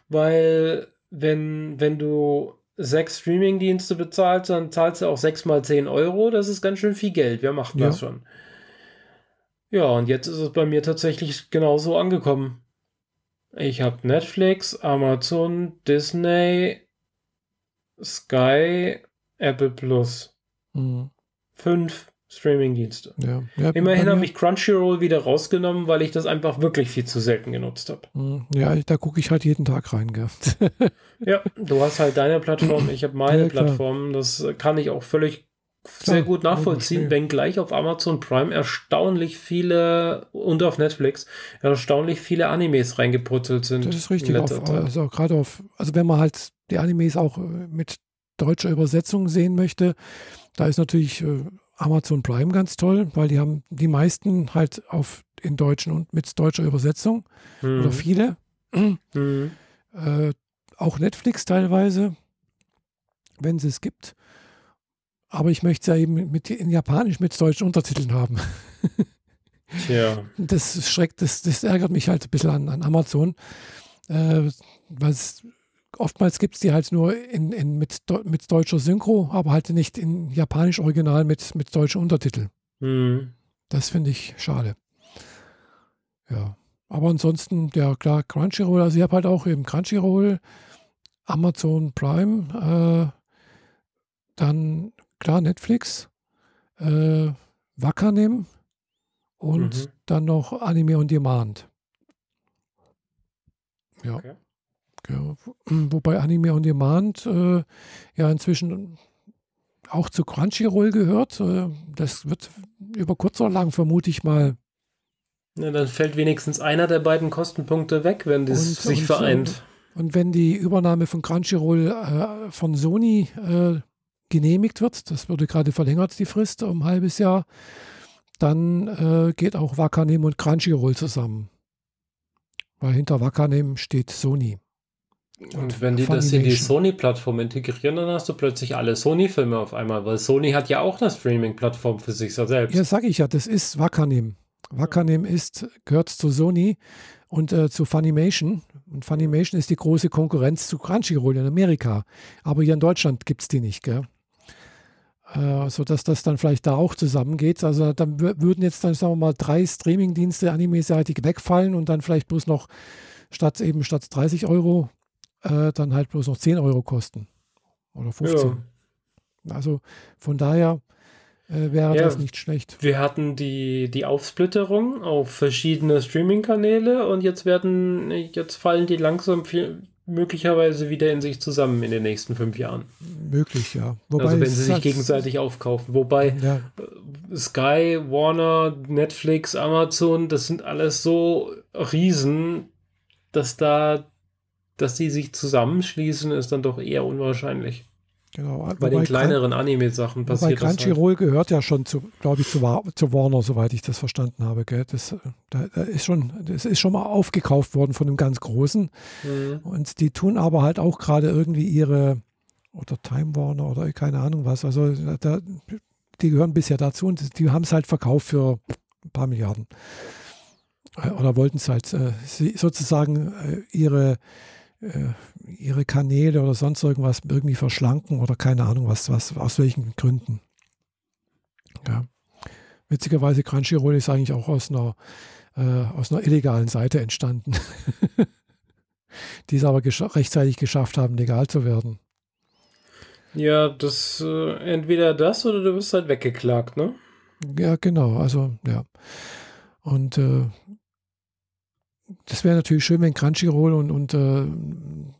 Weil, wenn, wenn du sechs Streaming-Dienste bezahlst, dann zahlst du auch sechs mal zehn Euro. Das ist ganz schön viel Geld. Wer macht ja. das schon? Ja, und jetzt ist es bei mir tatsächlich genauso angekommen. Ich habe Netflix, Amazon, Disney, Sky, Apple Plus. Mhm. Fünf Streaming-Dienste. Ja. Ja, Immerhin habe ich Crunchyroll wieder rausgenommen, weil ich das einfach wirklich viel zu selten genutzt habe. Mhm. Ja, da gucke ich halt jeden Tag rein. Gell? ja, du hast halt deine Plattform, ich habe meine ja, Plattform. Das kann ich auch völlig sehr gut nachvollziehen, wenngleich auf Amazon Prime erstaunlich viele und auf Netflix erstaunlich viele Animes reingeputzelt sind. Das ist richtig. Auf, also gerade auf, also wenn man halt die Animes auch äh, mit deutscher Übersetzung sehen möchte, da ist natürlich äh, Amazon Prime ganz toll, weil die haben die meisten halt auf in deutschen und mit deutscher Übersetzung mhm. oder viele. Mhm. Äh, auch Netflix teilweise, wenn es es gibt. Aber ich möchte es ja eben mit, in Japanisch mit deutschen Untertiteln haben. Tja. Das schreckt, das, das ärgert mich halt ein bisschen an, an Amazon. Äh, was, oftmals gibt es die halt nur in, in, mit, mit deutscher Synchro, aber halt nicht in Japanisch Original mit, mit deutschen Untertiteln. Mhm. Das finde ich schade. Ja. Aber ansonsten, ja klar, Crunchyroll, also ich habe halt auch eben Crunchyroll, Amazon Prime, äh, dann klar Netflix, äh, Wakanim und mhm. dann noch Anime on Demand. Ja. Okay. Ja. Wobei Anime on Demand äh, ja inzwischen auch zu Crunchyroll gehört. Äh, das wird über kurz oder lang vermute ich mal. Ja, dann fällt wenigstens einer der beiden Kostenpunkte weg, wenn das und, sich und, vereint. Und wenn die Übernahme von Crunchyroll äh, von Sony äh, genehmigt wird, das wurde gerade verlängert, die Frist um ein halbes Jahr, dann äh, geht auch Wakanim und Crunchyroll zusammen. Weil hinter Wakanim steht Sony. Und, wenn die das in die Sony-Plattform integrieren, dann hast du plötzlich alle Sony-Filme auf einmal, weil Sony hat ja auch eine Streaming-Plattform für sich selbst. Ja, sage ich ja, das ist Wakanim. Wakanim ist, gehört zu Sony und äh, zu Funimation. Und Funimation ist die große Konkurrenz zu Crunchyroll in Amerika. Aber hier in Deutschland gibt es die nicht, gell? äh, sodass das dann vielleicht da auch zusammengeht. Also dann würden jetzt dann, sagen wir mal, drei Streamingdienste anime-seitig wegfallen und dann vielleicht bloß noch statt eben statt 30 Euro äh, dann halt bloß noch 10 Euro kosten. Oder 15. Ja. Also von daher äh, wäre ja, das nicht schlecht. Wir hatten die, die Aufsplitterung auf verschiedene Streaming-Kanäle und jetzt werden, jetzt fallen die langsam viel, möglicherweise wieder in sich zusammen in den nächsten fünf Jahren. möglich, ja. Wobei also wenn sie sich halt gegenseitig aufkaufen. Wobei ja. Äh, Sky, Warner, Netflix, Amazon, das sind alles so Riesen, dass da, dass die sich zusammenschließen, ist dann doch eher unwahrscheinlich. Genau. Bei den kleineren Anime-Sachen passiert das. Crunchyroll halt. gehört ja schon zu, glaube ich, zu, zu, Warner, soweit ich das verstanden habe. Gell? Das, da, da, ist schon, das ist schon mal aufgekauft worden von einem ganz Großen. Mhm. Und die tun aber halt auch gerade irgendwie ihre, oder Time Warner oder keine Ahnung was. Also da, die gehören bisher dazu und die haben es halt verkauft für ein paar Milliarden. Äh, oder wollten es halt äh, sozusagen äh, ihre äh, ihre Kanäle oder sonst irgendwas irgendwie verschlanken oder keine Ahnung was, was aus welchen Gründen. Ja. Witzigerweise Crunchyroll ist eigentlich auch aus einer, äh, aus einer illegalen Seite entstanden. die es aber gesch rechtzeitig geschafft haben, legal zu werden. Ja, das äh, entweder das oder du wirst halt weggeklagt, ne? Ja, genau. Also, ja. Und äh, das wäre natürlich schön, wenn Crunchyroll und, und äh,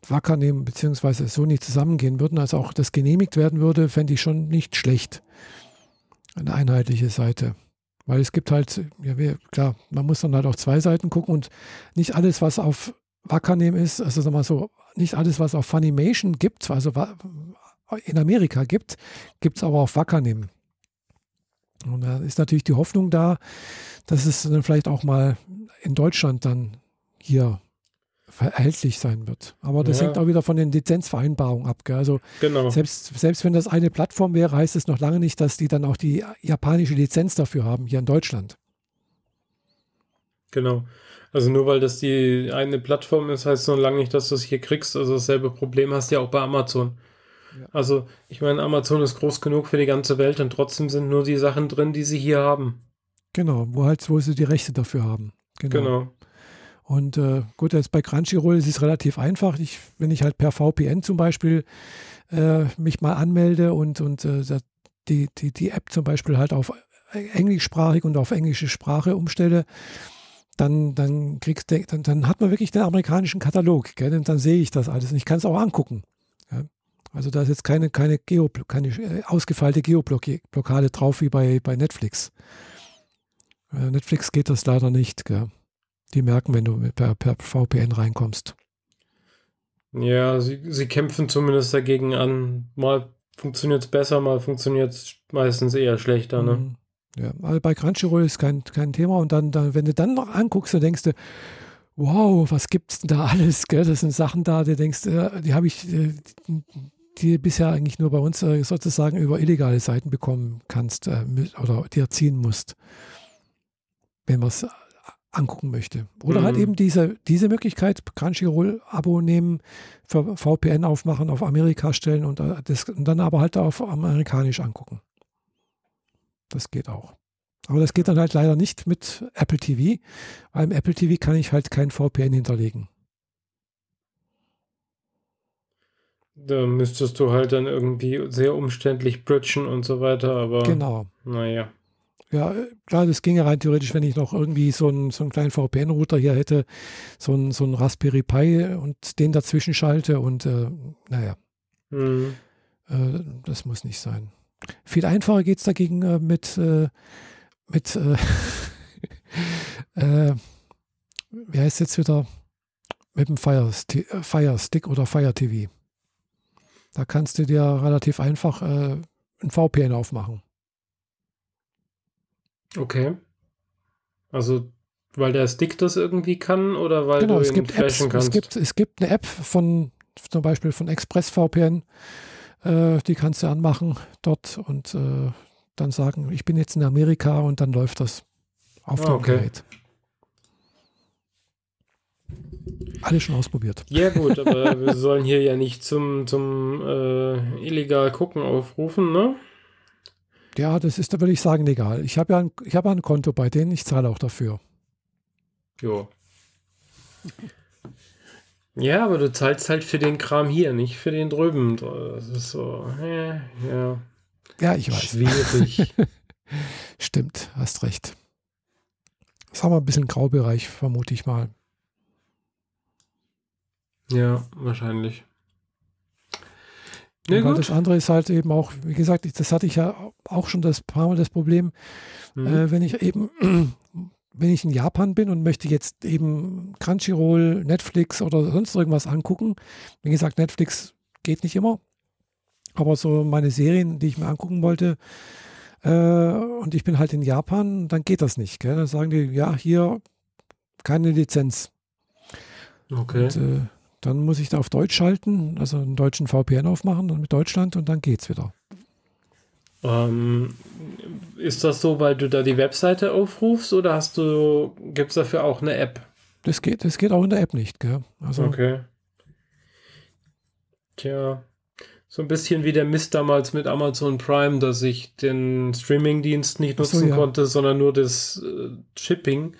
Wacker nehmen, beziehungsweise Sony zusammengehen würden, also auch das genehmigt werden würde, fände ich schon nicht schlecht. Eine einheitliche Seite. Weil es gibt halt, ja, klar, man muss dann halt auch zwei Seiten gucken und nicht alles, was auf Wackernehm ist, also sag mal so, nicht alles, was auf Funimation gibt, also in Amerika gibt, gibt es aber auf Wackernehm. Und da ist natürlich die Hoffnung da, dass es dann vielleicht auch mal in Deutschland dann hier erhältlich sein wird. Aber das ja. hängt auch wieder von den Lizenzvereinbarungen ab. Gell? Also genau. selbst, selbst wenn das eine Plattform wäre, heißt es noch lange nicht, dass die dann auch die japanische Lizenz dafür haben, hier in Deutschland. Genau. Also nur weil das die eine Plattform ist, heißt es noch lange nicht, dass du es hier kriegst. Also dasselbe Problem hast du ja auch bei Amazon. Ja. Also ich meine, Amazon ist groß genug für die ganze Welt und trotzdem sind nur die Sachen drin, die sie hier haben. Genau, wo halt, wo sie die Rechte dafür haben. Genau. genau. Und äh, gut, jetzt bei Crunchyroll ist es relativ einfach. Ich, wenn ich halt per VPN zum Beispiel äh, mich mal anmelde und, und äh, die, die, die App zum Beispiel halt auf englischsprachig und auf englische Sprache umstelle, dann, dann, kriegst, dann, dann hat man wirklich den amerikanischen Katalog. Gell? Und dann sehe ich das alles und ich kann es auch angucken. Ja? Also da ist jetzt keine, keine, Geo, keine äh, ausgefeilte Geoblockade drauf wie bei, bei Netflix. Äh, Netflix geht das leider nicht. Gell? Die merken, wenn du per, per VPN reinkommst. Ja, sie, sie kämpfen zumindest dagegen an. Mal funktioniert es besser, mal funktioniert es meistens eher schlechter. Ne? Mhm. Ja, aber bei Crunchyroll ist kein, kein Thema. Und dann, dann, wenn du dann noch anguckst, dann denkst du, wow, was gibt's denn da alles? Gell? Das sind Sachen da, die denkst, die habe ich, die, die bisher eigentlich nur bei uns äh, sozusagen über illegale Seiten bekommen kannst äh, oder dir ziehen musst wenn man es angucken möchte. Oder halt mhm. halt eben diese, diese Möglichkeit, Crunchyroll-Abo nehmen, VPN aufmachen, auf Amerika stellen und, äh, das, und dann aber halt auf amerikanisch angucken. Das geht auch. Aber das geht dann halt leider nicht mit Apple TV, weil im Apple TV kann ich halt kein VPN hinterlegen. Da müsstest du halt dann irgendwie sehr umständlich bridgen und so weiter, aber. Genau. Naja. Ja, klar, das ginge rein theoretisch, wenn ich noch irgendwie so einen, so einen kleinen VPN-Router hier hätte, so einen, so einen Raspberry Pi und den dazwischen schalte und äh, naja. Mhm. Äh, das muss nicht sein. Viel einfacher geht es dagegen äh, mit, äh, mit äh, äh, wie heißt es jetzt wieder? Mit dem Fire, Fire Stick oder Fire TV. Da kannst du dir relativ einfach ein VPN aufmachen. Okay. Also, weil der Stick das irgendwie kann oder weil genau, du ihn gibt Apps, kannst? Es gibt, es gibt eine App von zum Beispiel von ExpressVPN, äh, die kannst du anmachen dort und äh, dann sagen, ich bin jetzt in Amerika und dann läuft das auf dem okay. Gerät. Alles schon ausprobiert. Ja, gut, aber wir sollen hier ja nicht zum, zum äh, illegal gucken aufrufen, ne? Ja, das ist, da würde ich sagen, egal. Ich habe ja, ein, hab ja ein Konto bei denen, ich zahle auch dafür. Jo. Ja, aber du zahlst halt für den Kram hier, nicht für den drüben. Das ist so, äh, ja. Ja, ich weiß. Schwierig. Stimmt, hast recht. Das haben wir ein bisschen Graubereich, vermute ich mal. Ja, wahrscheinlich. Ja, weil das andere ist halt eben auch, wie gesagt, das hatte ich ja auch schon das paar Mal das Problem, mhm. äh, wenn ich eben, wenn ich in Japan bin und möchte jetzt eben Crunchyroll, Netflix oder sonst irgendwas angucken. Wie gesagt, Netflix geht nicht immer. Aber so meine Serien, die ich mir angucken wollte, äh, und ich bin halt in Japan, dann geht das nicht. Gell? Dann sagen die, ja, hier keine Lizenz. Okay. Und, äh, dann muss ich da auf Deutsch schalten, also einen deutschen VPN aufmachen und mit Deutschland und dann geht's wieder. Ähm, ist das so, weil du da die Webseite aufrufst oder hast du, gibt es dafür auch eine App? Das geht, das geht auch in der App nicht, gell? Also, okay. Tja, so ein bisschen wie der Mist damals mit Amazon Prime, dass ich den Streaming-Dienst nicht nutzen so, ja. konnte, sondern nur das äh, Shipping,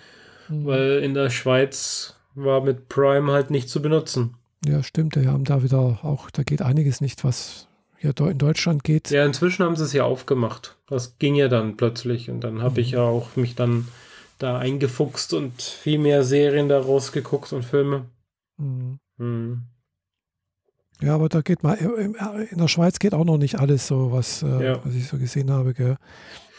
mhm. weil in der Schweiz war mit Prime halt nicht zu benutzen. Ja, stimmt. Wir haben da wieder auch, da geht einiges nicht, was hier in Deutschland geht. Ja, inzwischen haben sie es ja aufgemacht. Das ging ja dann plötzlich und dann habe mhm. ich ja auch mich dann da eingefuchst und viel mehr Serien daraus geguckt und Filme. Mhm. Mhm. Ja, aber da geht mal, in der Schweiz geht auch noch nicht alles so, was, äh, ja. was ich so gesehen habe. Gell?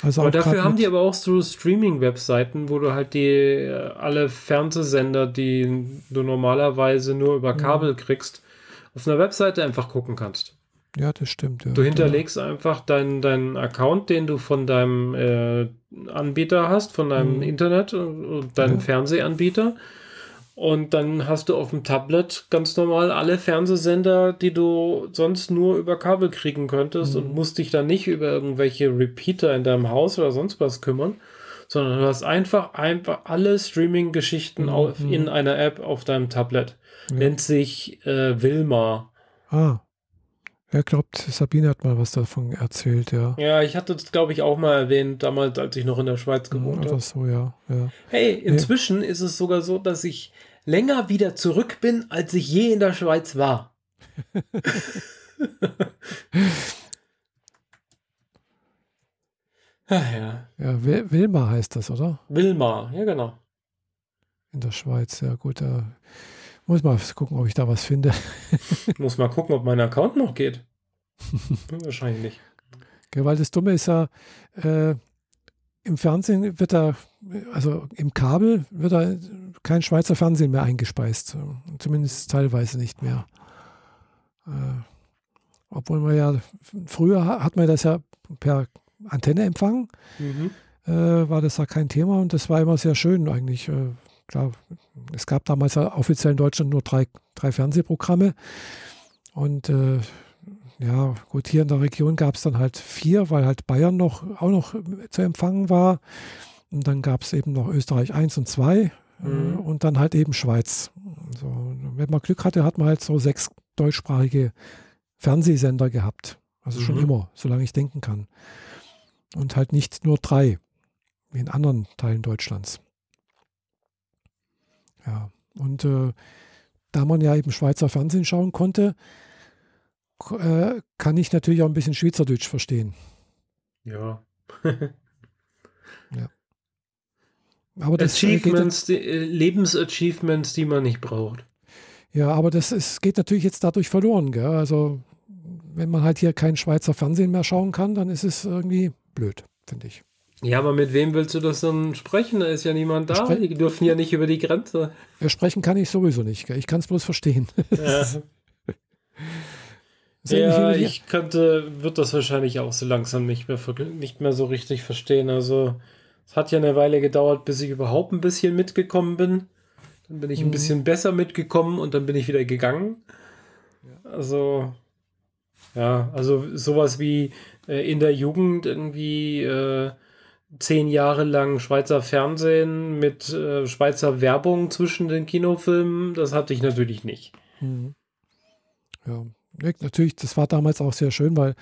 Also aber dafür haben die aber auch so Streaming-Webseiten, wo du halt die äh, alle Fernsehsender, die du normalerweise nur über mhm. Kabel kriegst, auf einer Webseite einfach gucken kannst. Ja, das stimmt. Ja. Du hinterlegst ja. einfach deinen dein Account, den du von deinem äh, Anbieter hast, von deinem mhm. Internet deinem ja. Fernsehanbieter. Und dann hast du auf dem Tablet ganz normal alle Fernsehsender, die du sonst nur über Kabel kriegen könntest mhm. und musst dich dann nicht über irgendwelche Repeater in deinem Haus oder sonst was kümmern, sondern du hast einfach, einfach alle Streaming-Geschichten mhm. in einer App auf deinem Tablet. Ja. Nennt sich äh, Wilma. Ah. Ja, glaubt, Sabine hat mal was davon erzählt, ja. Ja, ich hatte das, glaube ich, auch mal erwähnt, damals, als ich noch in der Schweiz gewohnt habe. so, ja, ja. Hey, inzwischen nee. ist es sogar so, dass ich länger wieder zurück bin, als ich je in der Schweiz war. Ach ja. Ja, Wilma heißt das, oder? Wilma, ja, genau. In der Schweiz, ja, gut. Da muss mal gucken, ob ich da was finde. muss mal gucken, ob mein Account noch geht. Wahrscheinlich nicht. Weil das Dumme ist ja, äh, im Fernsehen wird da, also im Kabel wird da kein Schweizer Fernsehen mehr eingespeist. Zumindest teilweise nicht mehr. Äh, obwohl man ja, früher hat man das ja per Antenne empfangen. Mhm. Äh, war das ja kein Thema und das war immer sehr schön eigentlich. Äh, klar, es gab damals ja offiziell in Deutschland nur drei, drei Fernsehprogramme. Und äh, ja, gut, hier in der Region gab es dann halt vier, weil halt Bayern noch auch noch zu empfangen war. Und dann gab es eben noch Österreich 1 und 2 äh, mhm. und dann halt eben Schweiz. So, wenn man Glück hatte, hat man halt so sechs deutschsprachige Fernsehsender gehabt. Also mhm. schon immer, solange ich denken kann. Und halt nicht nur drei, wie in anderen Teilen Deutschlands. Ja, und äh, da man ja eben Schweizer Fernsehen schauen konnte, äh, kann ich natürlich auch ein bisschen Schweizerdeutsch verstehen. Ja. ja. Aber das Achievements, geht, die, Lebensachievements, die man nicht braucht. Ja, aber das ist, geht natürlich jetzt dadurch verloren. Gell? Also, wenn man halt hier kein Schweizer Fernsehen mehr schauen kann, dann ist es irgendwie blöd, finde ich. Ja, aber mit wem willst du das dann sprechen? Da ist ja niemand da. Spre die dürfen ja nicht über die Grenze. Ja, sprechen kann ich sowieso nicht. Gell? Ich kann es bloß verstehen. Ja. ja, ich könnte, wird das wahrscheinlich auch so langsam nicht mehr, nicht mehr so richtig verstehen. Also, es hat ja eine Weile gedauert, bis ich überhaupt ein bisschen mitgekommen bin. Dann bin ich mhm. ein bisschen besser mitgekommen und dann bin ich wieder gegangen. Also, ja, also sowas wie äh, in der Jugend irgendwie äh, zehn Jahre lang Schweizer Fernsehen mit äh, Schweizer Werbung zwischen den Kinofilmen, das hatte ich natürlich nicht. Mhm. Ja, natürlich, das war damals auch sehr schön, weil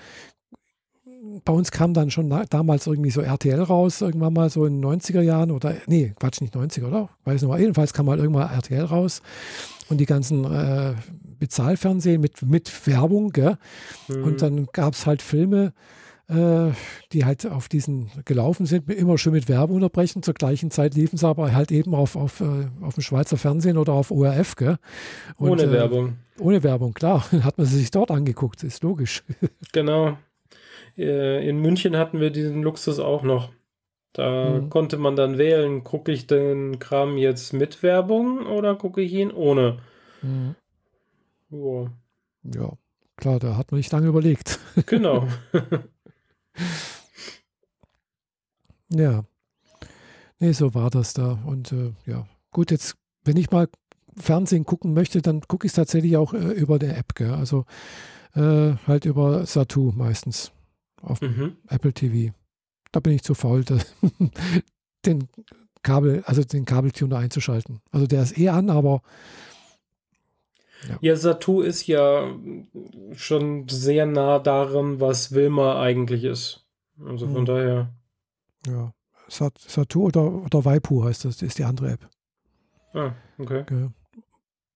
bei uns kam dann schon damals irgendwie so RTL raus, irgendwann mal so in den 90er Jahren oder, nee, Quatsch, nicht 90er, oder? Weiß nicht mal, jedenfalls kam mal irgendwann RTL raus und die ganzen äh, Bezahlfernsehen mit, mit Werbung, gell? Mhm. Und dann gab es halt Filme, die halt auf diesen gelaufen sind, immer schön mit Werbung unterbrechen. Zur gleichen Zeit liefen sie aber halt eben auf, auf, äh, auf dem Schweizer Fernsehen oder auf ORF. Gell? Und, ohne äh, Werbung. ohne Werbung, klar. Hat man sie sich dort angeguckt, ist logisch. genau. Äh, in München hatten wir diesen Luxus auch noch. Da mhm. konnte man dann wählen, gucke ich den Kram jetzt mit Werbung oder gucke ich ihn ohne. Mhm. Ja. ja, klar, da hat man nicht lange überlegt. Genau. Ja. Nee, so war das da. Und äh, ja, gut, jetzt, wenn ich mal Fernsehen gucken möchte, dann gucke ich es tatsächlich auch äh, über der App, gell? Also äh, halt über Satu meistens auf mhm. Apple TV. Da bin ich zu faul, den Kabel, also den Kabeltuner einzuschalten. Also der ist eh an, aber ja. ja, Satu ist ja schon sehr nah daran, was Wilma eigentlich ist. Also von mhm. daher. Ja. Satu oder, oder Waipu heißt das, ist die andere App. Ah, okay. okay.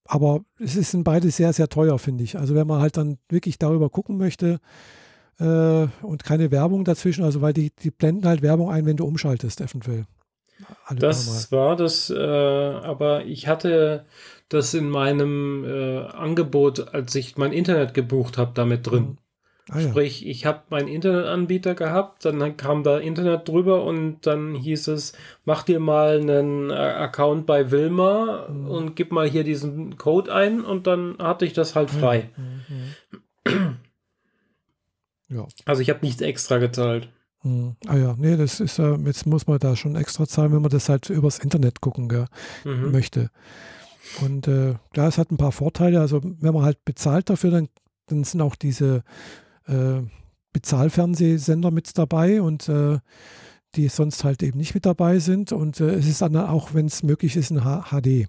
Aber es sind beide sehr, sehr teuer, finde ich. Also wenn man halt dann wirklich darüber gucken möchte äh, und keine Werbung dazwischen, also weil die, die blenden halt Werbung ein, wenn du umschaltest, eventuell. Alle das war das, äh, aber ich hatte das in meinem äh, Angebot, als ich mein Internet gebucht habe, damit drin. Mhm. Ah, Sprich, ja. ich habe meinen Internetanbieter gehabt, dann kam da Internet drüber und dann hieß es, mach dir mal einen äh, Account bei Wilma mhm. und gib mal hier diesen Code ein und dann hatte ich das halt frei. Mhm. Ja. Also ich habe nichts extra gezahlt. Mhm. Ah ja, nee, das ist ja, jetzt muss man da schon extra zahlen, wenn man das halt übers Internet gucken mhm. möchte. Und äh, klar, es hat ein paar Vorteile. Also wenn man halt bezahlt dafür, dann, dann sind auch diese äh, Bezahlfernsehsender mit dabei und äh, die sonst halt eben nicht mit dabei sind. Und äh, es ist dann auch, wenn es möglich ist, ein HD.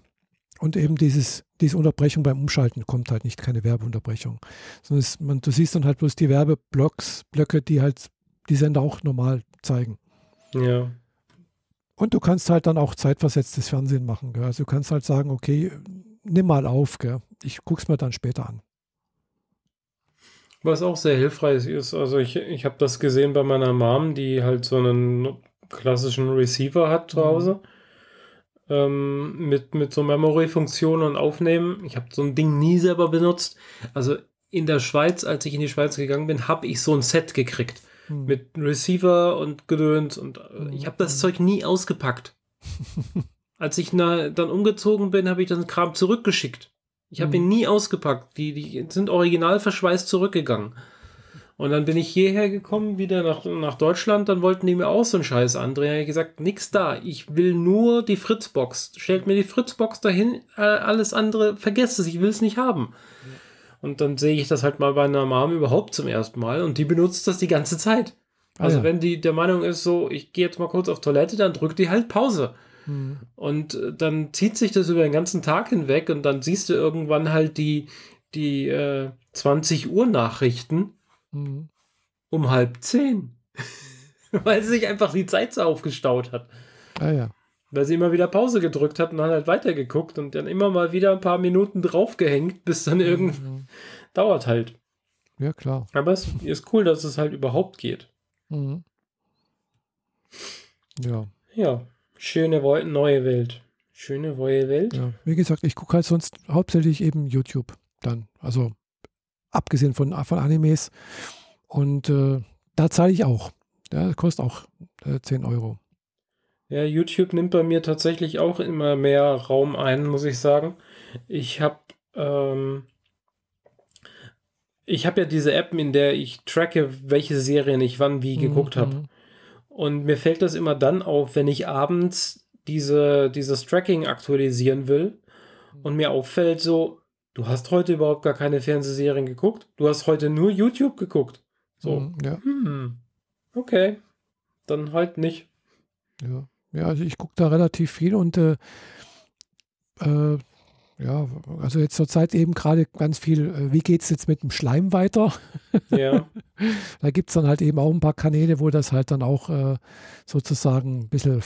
Und eben dieses, diese Unterbrechung beim Umschalten kommt halt nicht, keine Werbeunterbrechung. Sondern es, man, du siehst dann halt bloß die Werbeblocks, Blöcke, die halt die Sender auch normal zeigen. Ja. Und du kannst halt dann auch zeitversetztes Fernsehen machen. Gell? Also du kannst halt sagen, okay, nimm mal auf, gell? ich guck's mir dann später an. Was auch sehr hilfreich ist, also ich, ich habe das gesehen bei meiner Mom, die halt so einen klassischen Receiver hat zu mhm. Hause. Mhm. Ähm, mit, mit so Memory-Funktionen und Aufnehmen. Ich habe so ein Ding nie selber benutzt. Also in der Schweiz, als ich in die Schweiz gegangen bin, habe ich so ein Set gekriegt. Mhm. Mit Receiver und Gedöns. Und äh, ich habe das hm. Zeug nie ausgepackt. als ich na, dann umgezogen bin, habe ich den Kram zurückgeschickt. Ich habe mhm. ihn nie ausgepackt. Die, die sind original verschweißt zurückgegangen. Und dann bin ich hierher gekommen, wieder nach, nach Deutschland, dann wollten die mir auch so einen Scheiß andrehen. Ich habe gesagt, nix da, ich will nur die Fritzbox. Stellt mir die Fritzbox dahin, äh, alles andere, vergesst es, ich will es nicht haben. Ja. Und dann sehe ich das halt mal bei einer Mom überhaupt zum ersten Mal und die benutzt das die ganze Zeit. Ah, also ah, ja. wenn die der Meinung ist, so, ich gehe jetzt mal kurz auf Toilette, dann drückt die halt Pause. Mhm. Und äh, dann zieht sich das über den ganzen Tag hinweg und dann siehst du irgendwann halt die, die äh, 20 Uhr Nachrichten mhm. um halb zehn. Weil sich einfach die Zeit so aufgestaut hat. Ah ja. Weil sie immer wieder Pause gedrückt hat und dann halt weitergeguckt und dann immer mal wieder ein paar Minuten draufgehängt, bis dann irgend mhm. dauert halt. Ja, klar. Aber es ist cool, dass es halt überhaupt geht. Mhm. Ja. Ja. Schöne neue Welt. Schöne neue Welt. Ja, wie gesagt, ich gucke halt sonst hauptsächlich eben YouTube dann. Also abgesehen von, von Animes. Und äh, da zahle ich auch. Ja, das kostet auch äh, 10 Euro. Ja, YouTube nimmt bei mir tatsächlich auch immer mehr Raum ein, muss ich sagen. Ich habe ähm, ich habe ja diese App, in der ich tracke, welche Serien ich wann wie geguckt mhm. habe. Und mir fällt das immer dann auf, wenn ich abends diese, dieses Tracking aktualisieren will und mir auffällt so, du hast heute überhaupt gar keine Fernsehserien geguckt, du hast heute nur YouTube geguckt. So, mhm, ja. Hm, okay, dann halt nicht. Ja, ja also ich gucke da relativ viel und äh, äh, ja, also jetzt zur Zeit eben gerade ganz viel, äh, wie geht es jetzt mit dem Schleim weiter? Ja. da gibt es dann halt eben auch ein paar Kanäle, wo das halt dann auch äh, sozusagen ein bisschen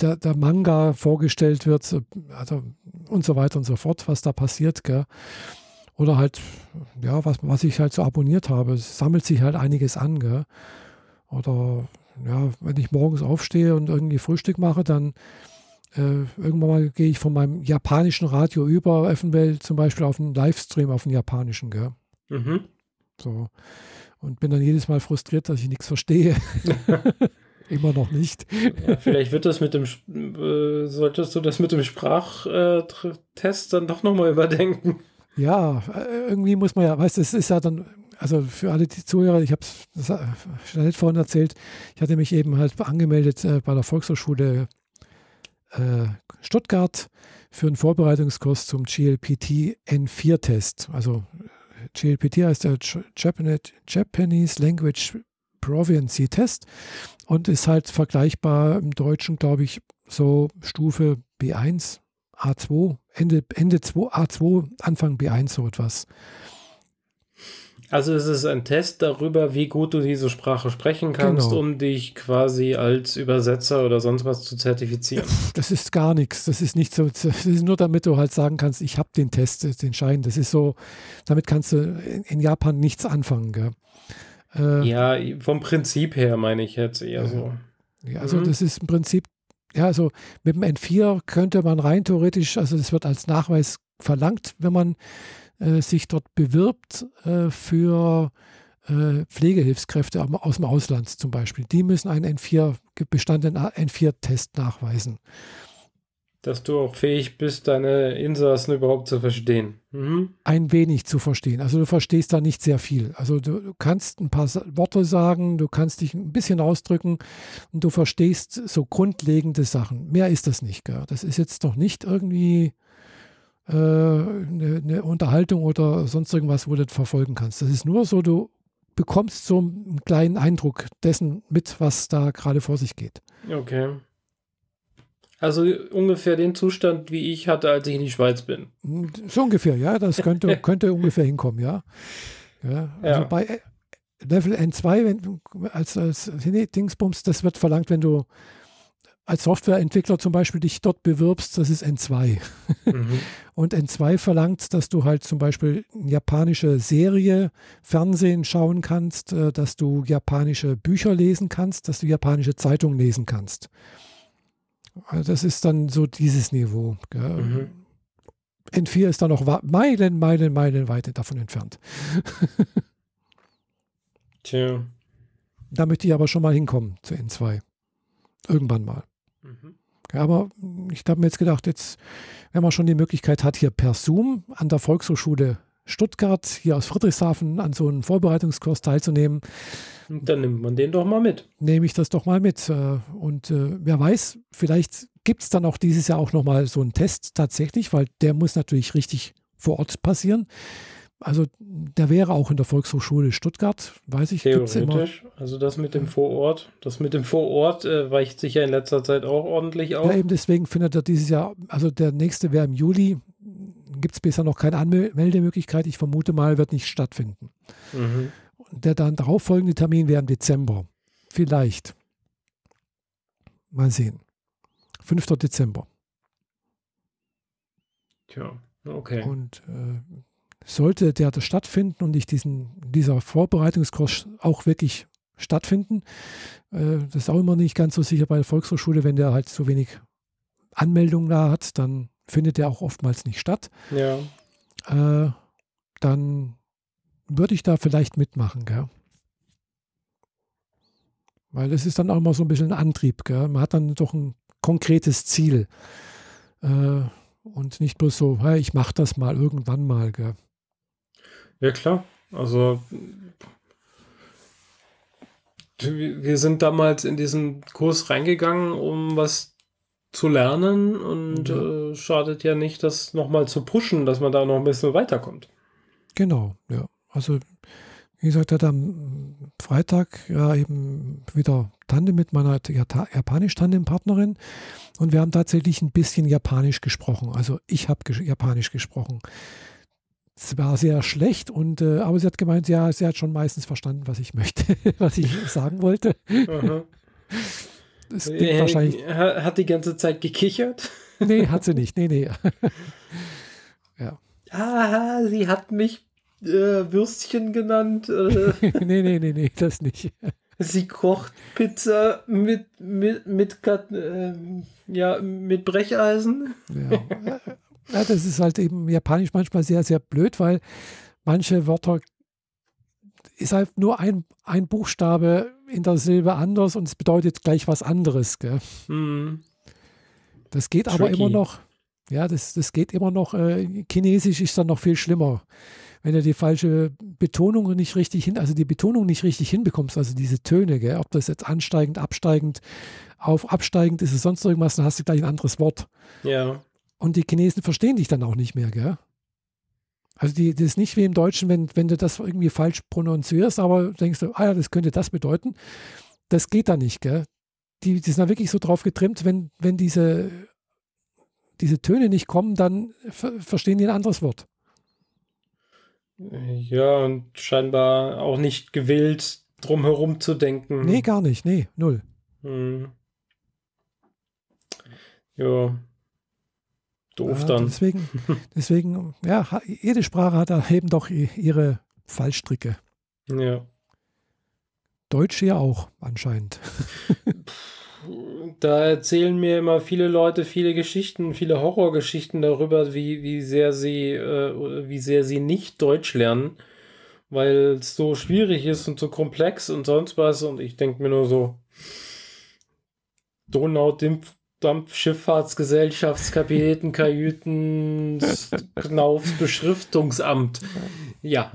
der, der, Manga vorgestellt wird, also und so weiter und so fort, was da passiert, gell? Oder halt, ja, was, was ich halt so abonniert habe. Es sammelt sich halt einiges an, gell? Oder ja, wenn ich morgens aufstehe und irgendwie Frühstück mache, dann Äh, irgendwann mal gehe ich von meinem japanischen Radio über, eventuell zum Beispiel auf einen Livestream auf den japanischen, gell? Mhm. So. Und bin dann jedes Mal frustriert, dass ich nichts verstehe. Immer noch nicht. Ja, vielleicht wird das mit dem, äh, solltest du das mit dem Sprachtest dann doch nochmal überdenken. Ja, äh, irgendwie muss man ja, weißt du, es ist ja dann, also für alle die Zuhörer, ich habe es schnell vorhin erzählt, ich hatte mich eben halt angemeldet äh, bei der Volkshochschule äh, Stuttgart für einen Vorbereitungskurs zum GLPT N4-Test. Also GLPT heißt der Japanese Language Proficiency Test und ist halt vergleichbar im Deutschen, glaube ich, so Stufe B1, A2, Ende, Ende 2, A2, Anfang B1 so etwas. Also es ist ein Test darüber, wie gut du diese Sprache sprechen kannst, genau. um dich quasi als Übersetzer oder sonst was zu zertifizieren. Das ist gar nichts. Das ist nicht so. Das ist nur damit du halt sagen kannst, ich habe den Test, den Schein. Das ist so, damit kannst du in, Japan nichts anfangen. Gell? Äh, ja, vom Prinzip her meine ich jetzt eher ja. so. Ja, also mhm. das ist im Prinzip, ja, also mit dem N4 könnte man rein theoretisch, also das wird als Nachweis verlangt, wenn man sich dort bewirbt äh, für äh, Pflegehilfskräfte aus dem Ausland zum Beispiel. Die müssen einen N4 bestandenen N4-Test nachweisen. Dass du auch fähig bist, deine Insassen überhaupt zu verstehen. Mhm. Ein wenig zu verstehen. Also du verstehst da nicht sehr viel. Also du, du, kannst ein paar Worte sagen, du kannst dich ein bisschen ausdrücken und du verstehst so grundlegende Sachen. Mehr ist das nicht. Gell? Das ist jetzt noch nicht irgendwie äh, eine, eine, Unterhaltung oder sonst irgendwas, wo du das verfolgen kannst. Das ist nur so, du bekommst so einen kleinen Eindruck dessen mit, was da gerade vor sich geht. Okay. Also ungefähr den Zustand, wie ich hatte, als ich in die Schweiz bin. So ungefähr, ja. Das könnte, könnte ungefähr hinkommen, ja. ja also ja. bei Level N2, wenn, als, als Dingsbums, das wird verlangt, wenn du als Softwareentwickler zum Beispiel dich dort bewirbst, das ist N2. Mhm. Und N2 verlangt, dass du halt zum Beispiel eine japanische Serie, Fernsehen schauen kannst, äh, dass du japanische Bücher lesen kannst, dass du japanische Zeitungen lesen kannst. Also das ist dann so dieses Niveau. Mhm. N4 ist dann noch Meilen, Meilen, Meilen weit davon entfernt. Tja. Da möchte ich aber schon mal hinkommen zu N2. Irgendwann mal. Mhm. Ja, aber ich habe mir jetzt gedacht, jetzt, wenn man schon die Möglichkeit hat, hier per Zoom an der Volkshochschule Stuttgart, hier aus Friedrichshafen, an so einem Vorbereitungskurs teilzunehmen. Dann nimmt man den doch mal mit. Nehme ich das doch mal mit. Äh, und äh, wer weiß, vielleicht gibt es dann auch dieses Jahr auch nochmal so einen Test tatsächlich, weil der muss natürlich richtig vor Ort passieren. Also der wäre auch in der Volkshochschule Stuttgart, weiß ich. Theoretisch. Also das mit dem Vorort, das mit dem Vorort äh, weicht sich ja in letzter Zeit auch ordentlich auf. Ja, eben deswegen findet er dieses Jahr, also der nächste wäre im Juli, gibt es bisher noch keine Anmeldemöglichkeit. Ich vermute mal, wird nicht stattfinden. Mhm. Der dann darauffolgende Termin wäre im Dezember. Vielleicht. Mal sehen. 5. Dezember. Tja, okay. Und äh, sollte der stattfinden und ich diesen, dieser Vorbereitungskurs auch wirklich stattfinden, äh, das ist auch immer nicht ganz so sicher bei der Volkshochschule, wenn der halt so wenig Anmeldungen da hat, dann findet der auch oftmals nicht statt. Ja. Äh, dann würde ich da vielleicht mitmachen, gell? Weil es ist dann auch immer so ein bisschen ein Antrieb, gell? Man hat dann doch ein konkretes Ziel. Äh, und nicht bloß so, hey, ich mache das mal irgendwann mal, gell? Ja, klar. Also wir sind damals in diesen Kurs reingegangen, um was zu lernen und ja. äh, schadet ja nicht, das nochmal zu pushen, dass man da noch ein bisschen weiterkommt. Genau, ja. Also wie gesagt, hat am Freitag ja eben wieder Tandem mit meiner Japanisch-Tandem-Partnerin und wir haben tatsächlich ein bisschen Japanisch gesprochen. Also ich habe Japanisch gesprochen es war sehr schlecht und äh, aber sie hat gemeint, ja, sie hat schon meistens verstanden, was ich möchte, was ich sagen wollte. Das äh, wahrscheinlich. Hat die ganze Zeit gekichert? Nee, hat sie nicht. Nee, nee. ja. Ah, sie hat mich äh, Würstchen genannt. Äh. nee, nee, nee, nee, das nicht. Sie kocht Pizza mit, mit, mit, äh, ja, mit Brecheisen. Ja. Ja, das ist halt eben japanisch manchmal sehr, sehr blöd, weil manche Wörter ist halt nur ein, ein Buchstabe in der Silbe anders und es bedeutet gleich was anderes. Mhm. Das geht Tricky. aber immer noch. Ja, das, das geht immer noch. Äh, Chinesisch ist dann noch viel schlimmer wenn du die falsche Betonung nicht richtig hin, also die Betonung nicht richtig hinbekommst, also diese Töne, gell, ob das jetzt ansteigend, absteigend, auf absteigend ist es sonst irgendwas, dann hast du gleich ein anderes Wort. Ja. Und die Chinesen verstehen dich dann auch nicht mehr, gell? Also die, das ist nicht wie im Deutschen, wenn, wenn du das irgendwie falsch pronunzierst, aber denkst du, ah ja, das könnte das bedeuten. Das geht da nicht, gell? Die, die sind da wirklich so drauf getrimmt, wenn, wenn diese, diese Töne nicht kommen, dann ver verstehen die ein anderes Wort. Ja, und scheinbar auch nicht gewillt, drum herum zu denken. Nee, gar nicht. Nee, null. Hm. Ja. Doof ja, dann. Deswegen, deswegen, ja, jede Sprache hat eben doch ihre Fallstricke. Ja. Deutsch ja auch, anscheinend. da erzählen mir immer viele Leute viele Geschichten, viele Horrorgeschichten darüber, wie, wie sehr sie, äh, wie sehr sie nicht Deutsch lernen, weil es so schwierig ist und so komplex und sonst was. Und ich denke mir nur so, Donau-Dampfschifffahrtsgesellschaftskapitän, Kajüten, Knaufs Beschriftungsamt. Ja.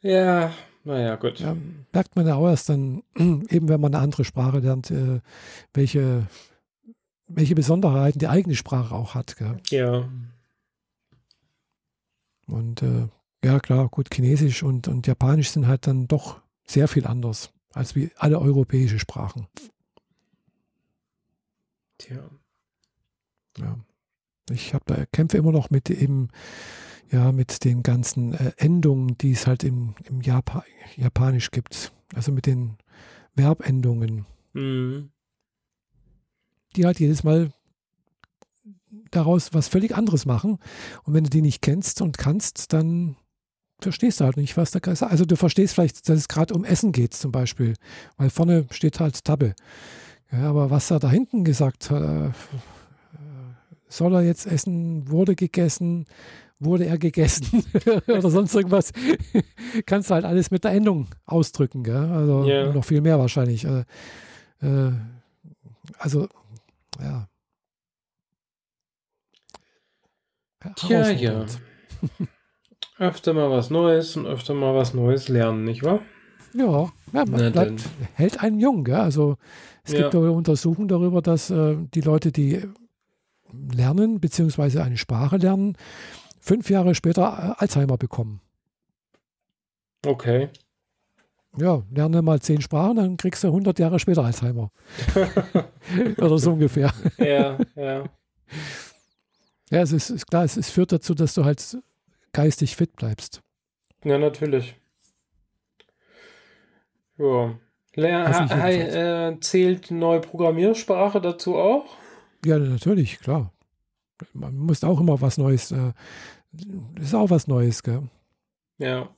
ja. ja. Naja, gut. Ja, merkt man ja auch erst dann, eben wenn man eine andere Sprache lernt, äh, welche, welche Besonderheiten die eigene Sprache auch hat. Gell? Ja. Und äh, ja, klar, gut, Chinesisch und, und Japanisch sind halt dann doch sehr viel anders als wie alle europäische Sprachen. Tja. Ja. Ich habe da kämpfe immer noch mit eben ja, mit den ganzen äh, Endungen, die es halt im, im Japa Japanisch gibt. Also mit den Verbendungen. Mhm. Die halt jedes Mal daraus was völlig anderes machen. Und wenn du die nicht kennst und kannst, dann verstehst du halt nicht, was da ist. Also du verstehst vielleicht, dass es gerade um Essen geht zum Beispiel, weil vorne steht halt Tabbe. Ja, aber was er da hinten gesagt hat, äh, soll er jetzt essen, wurde gegessen, wurde er gegessen oder sonst irgendwas, kannst du halt alles mit der Endung ausdrücken. Gell? Also yeah. noch viel mehr wahrscheinlich. Äh, äh, also, ja. Tja, ja. öfter mal was Neues und öfter mal was Neues lernen, nicht wahr? Ja, ja man bleibt, hält einen jung. Gell? Also es ja. gibt Untersuchungen darüber, dass äh, die Leute, die lernen, beziehungsweise eine Sprache lernen, fünf Jahre später äh, Alzheimer bekommen. Okay. Ja, lerne mal zehn Sprachen, dann kriegst du 100 Jahre später Alzheimer. Oder so ungefähr. Ja, ja. Ja, es ist, ist klar, es, es, führt dazu, dass du halt geistig fit bleibst. Ja, natürlich. Ja. Ler äh, zählt neue Programmiersprache dazu auch? Ja, natürlich, klar man muss auch immer was Neues, äh, ist auch was Neues, gell? Ja.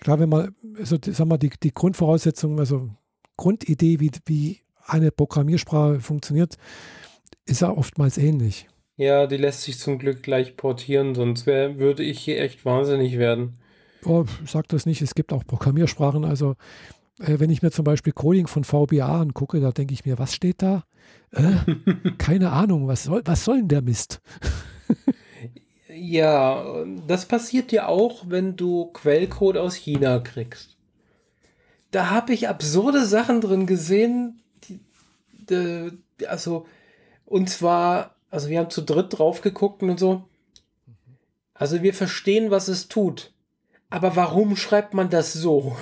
Klar, wenn man, also sag mal, die, die Grundvoraussetzung, also Grundidee, wie, wie eine Programmiersprache funktioniert, ist ja oftmals ähnlich. Ja, die lässt sich zum Glück gleich portieren, sonst wär, würde ich hier echt wahnsinnig werden. Oh, sag das nicht, es gibt auch Programmiersprachen, also äh, wenn ich mir zum Beispiel Coding von VBA angucke, da denke ich mir, was steht da? Äh, keine Ahnung, was soll, was soll denn der Mist? ja, das passiert ja auch, wenn du Quellcode aus China kriegst. Da habe ich absurde Sachen drin gesehen, die, die, also, und zwar, also wir haben zu dritt drauf geguckt und so. Also wir verstehen, was es tut. Aber warum schreibt man das so?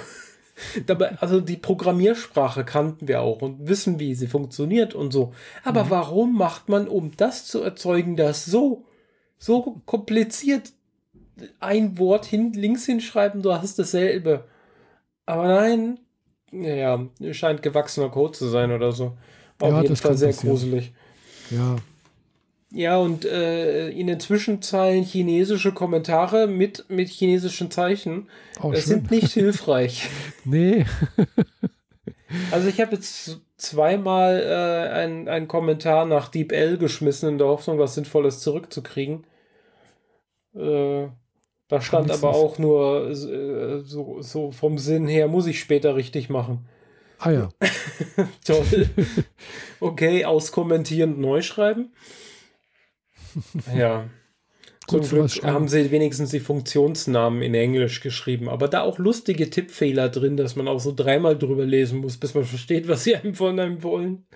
Dabei, also die Programmiersprache kannten wir auch und wissen, wie sie funktioniert und so. Aber mhm. warum macht man, um das zu erzeugen, das so, so kompliziert ein Wort hin, links hinschreiben, du hast dasselbe. Aber nein, ja, scheint gewachsener Code zu sein oder so. Auf ja, jeden Fall sehr gruselig. Ja. Ja, und äh, in den Zwischenzeilen chinesische Kommentare mit, mit chinesischen Zeichen oh, sind nicht hilfreich. nee. also ich habe jetzt zweimal äh, einen, einen Kommentar nach DeepL geschmissen, in der Hoffnung, was Sinnvolles zurückzukriegen. Äh, da stand aber auch nur äh, so, so vom Sinn her, muss ich später richtig machen. Ah ja. Toll. Okay, auskommentieren, neu schreiben. Ja. Zum Glück haben sie wenigstens die Funktionsnamen in Englisch geschrieben, aber da auch lustige Tippfehler drin, dass man auch so dreimal drüber lesen muss, bis man versteht, was sie einem von einem wollen.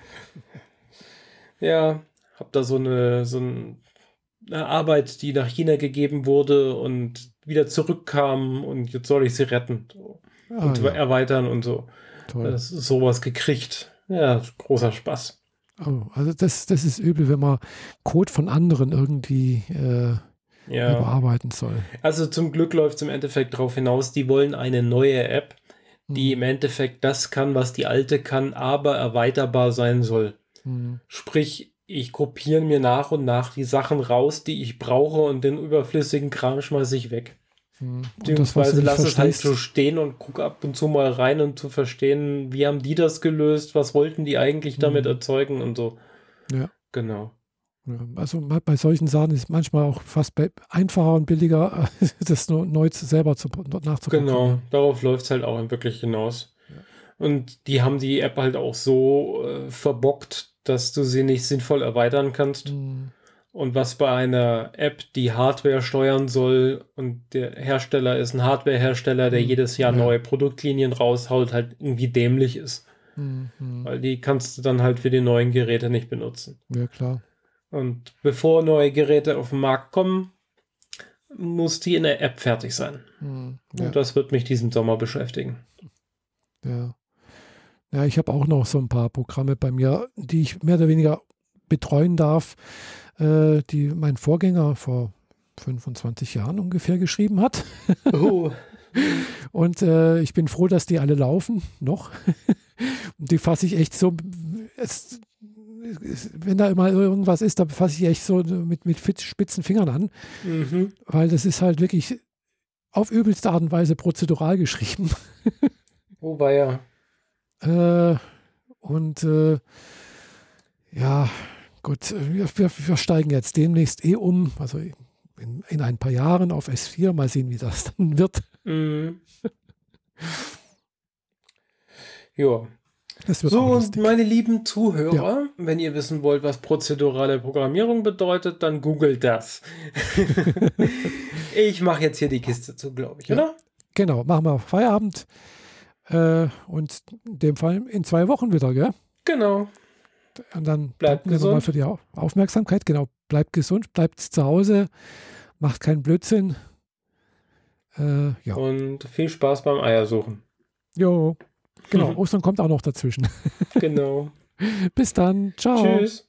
Ja, hab da so eine, so eine Arbeit, die nach China gegeben wurde und wieder zurückkam und jetzt soll ich sie retten ah, und ja. erweitern und so. Toll. Das sowas gekriegt. Ja, großer Spaß. Oh, also das, das ist übel, wenn man Code von anderen irgendwie äh, ja. überarbeiten soll. Also zum Glück läuft es im Endeffekt darauf hinaus, die wollen eine neue App, die hm. im Endeffekt das kann, was die alte kann, aber erweiterbar sein soll. Hm. Sprich, ich kopiere mir nach und nach die Sachen raus, die ich brauche und den überflüssigen Kram schmeiße ich weg. Hm. Beziehungsweise lass es halt so stehen und guck ab und zu mal rein, um zu verstehen, wie haben die das gelöst, was wollten die eigentlich damit mhm. erzeugen und so. Ja. Genau. Ja, also bei solchen Sachen ist es manchmal auch fast einfacher und billiger, das nur neu selber zu, nachzugucken. Genau, darauf läuft es halt auch wirklich hinaus. Ja. Und die haben die App halt auch so äh, verbockt, dass du sie nicht sinnvoll erweitern kannst. Mhm. Und was bei einer App, die Hardware steuern soll und der Hersteller ist ein Hardwarehersteller, der mhm. jedes Jahr ja. neue Produktlinien raushaut, halt irgendwie dämlich ist. Mhm. Weil die kannst du dann halt für die neuen Geräte nicht benutzen. Ja, klar. Und bevor neue Geräte auf den Markt kommen, muss die in der App fertig sein. Mhm. Ja. Und das wird mich diesen Sommer beschäftigen. Ja. Ja, ich habe auch noch so ein paar Programme bei mir, die ich mehr oder weniger betreuen darf äh, die mein Vorgänger vor 25 Jahren ungefähr geschrieben hat. Oh. Und äh, ich bin froh, dass die alle laufen, noch. Und die fasse ich echt so, es, wenn da immer irgendwas ist, da fasse ich echt so mit, mit spitzen Fingern an. Mhm. Weil das ist halt wirklich auf übelste Art und Weise prozedural geschrieben. Wobei ja. Äh, und äh, ja, Gut, wir, wir, wir, steigen jetzt demnächst eh um, also in, in, ein paar Jahren auf S4. Mal sehen, wie das dann wird. Mhm. ja. so, und meine lieben Zuhörer, ja. wenn ihr wissen wollt, was prozedurale Programmierung bedeutet, dann googelt das. ich mache jetzt hier die Kiste zu, glaube ich, ja. oder? Genau, machen wir Feierabend. Äh, und in dem Fall in zwei Wochen wieder, gell? Genau. Und dann bleibt mir nochmal für die Aufmerksamkeit. Genau, bleibt gesund, bleibt zu Hause, macht keinen Blödsinn. Äh, ja. Und viel Spaß beim Eiersuchen. Jo, genau. Ostern kommt auch noch dazwischen. genau. Bis dann. Ciao. Tschüss.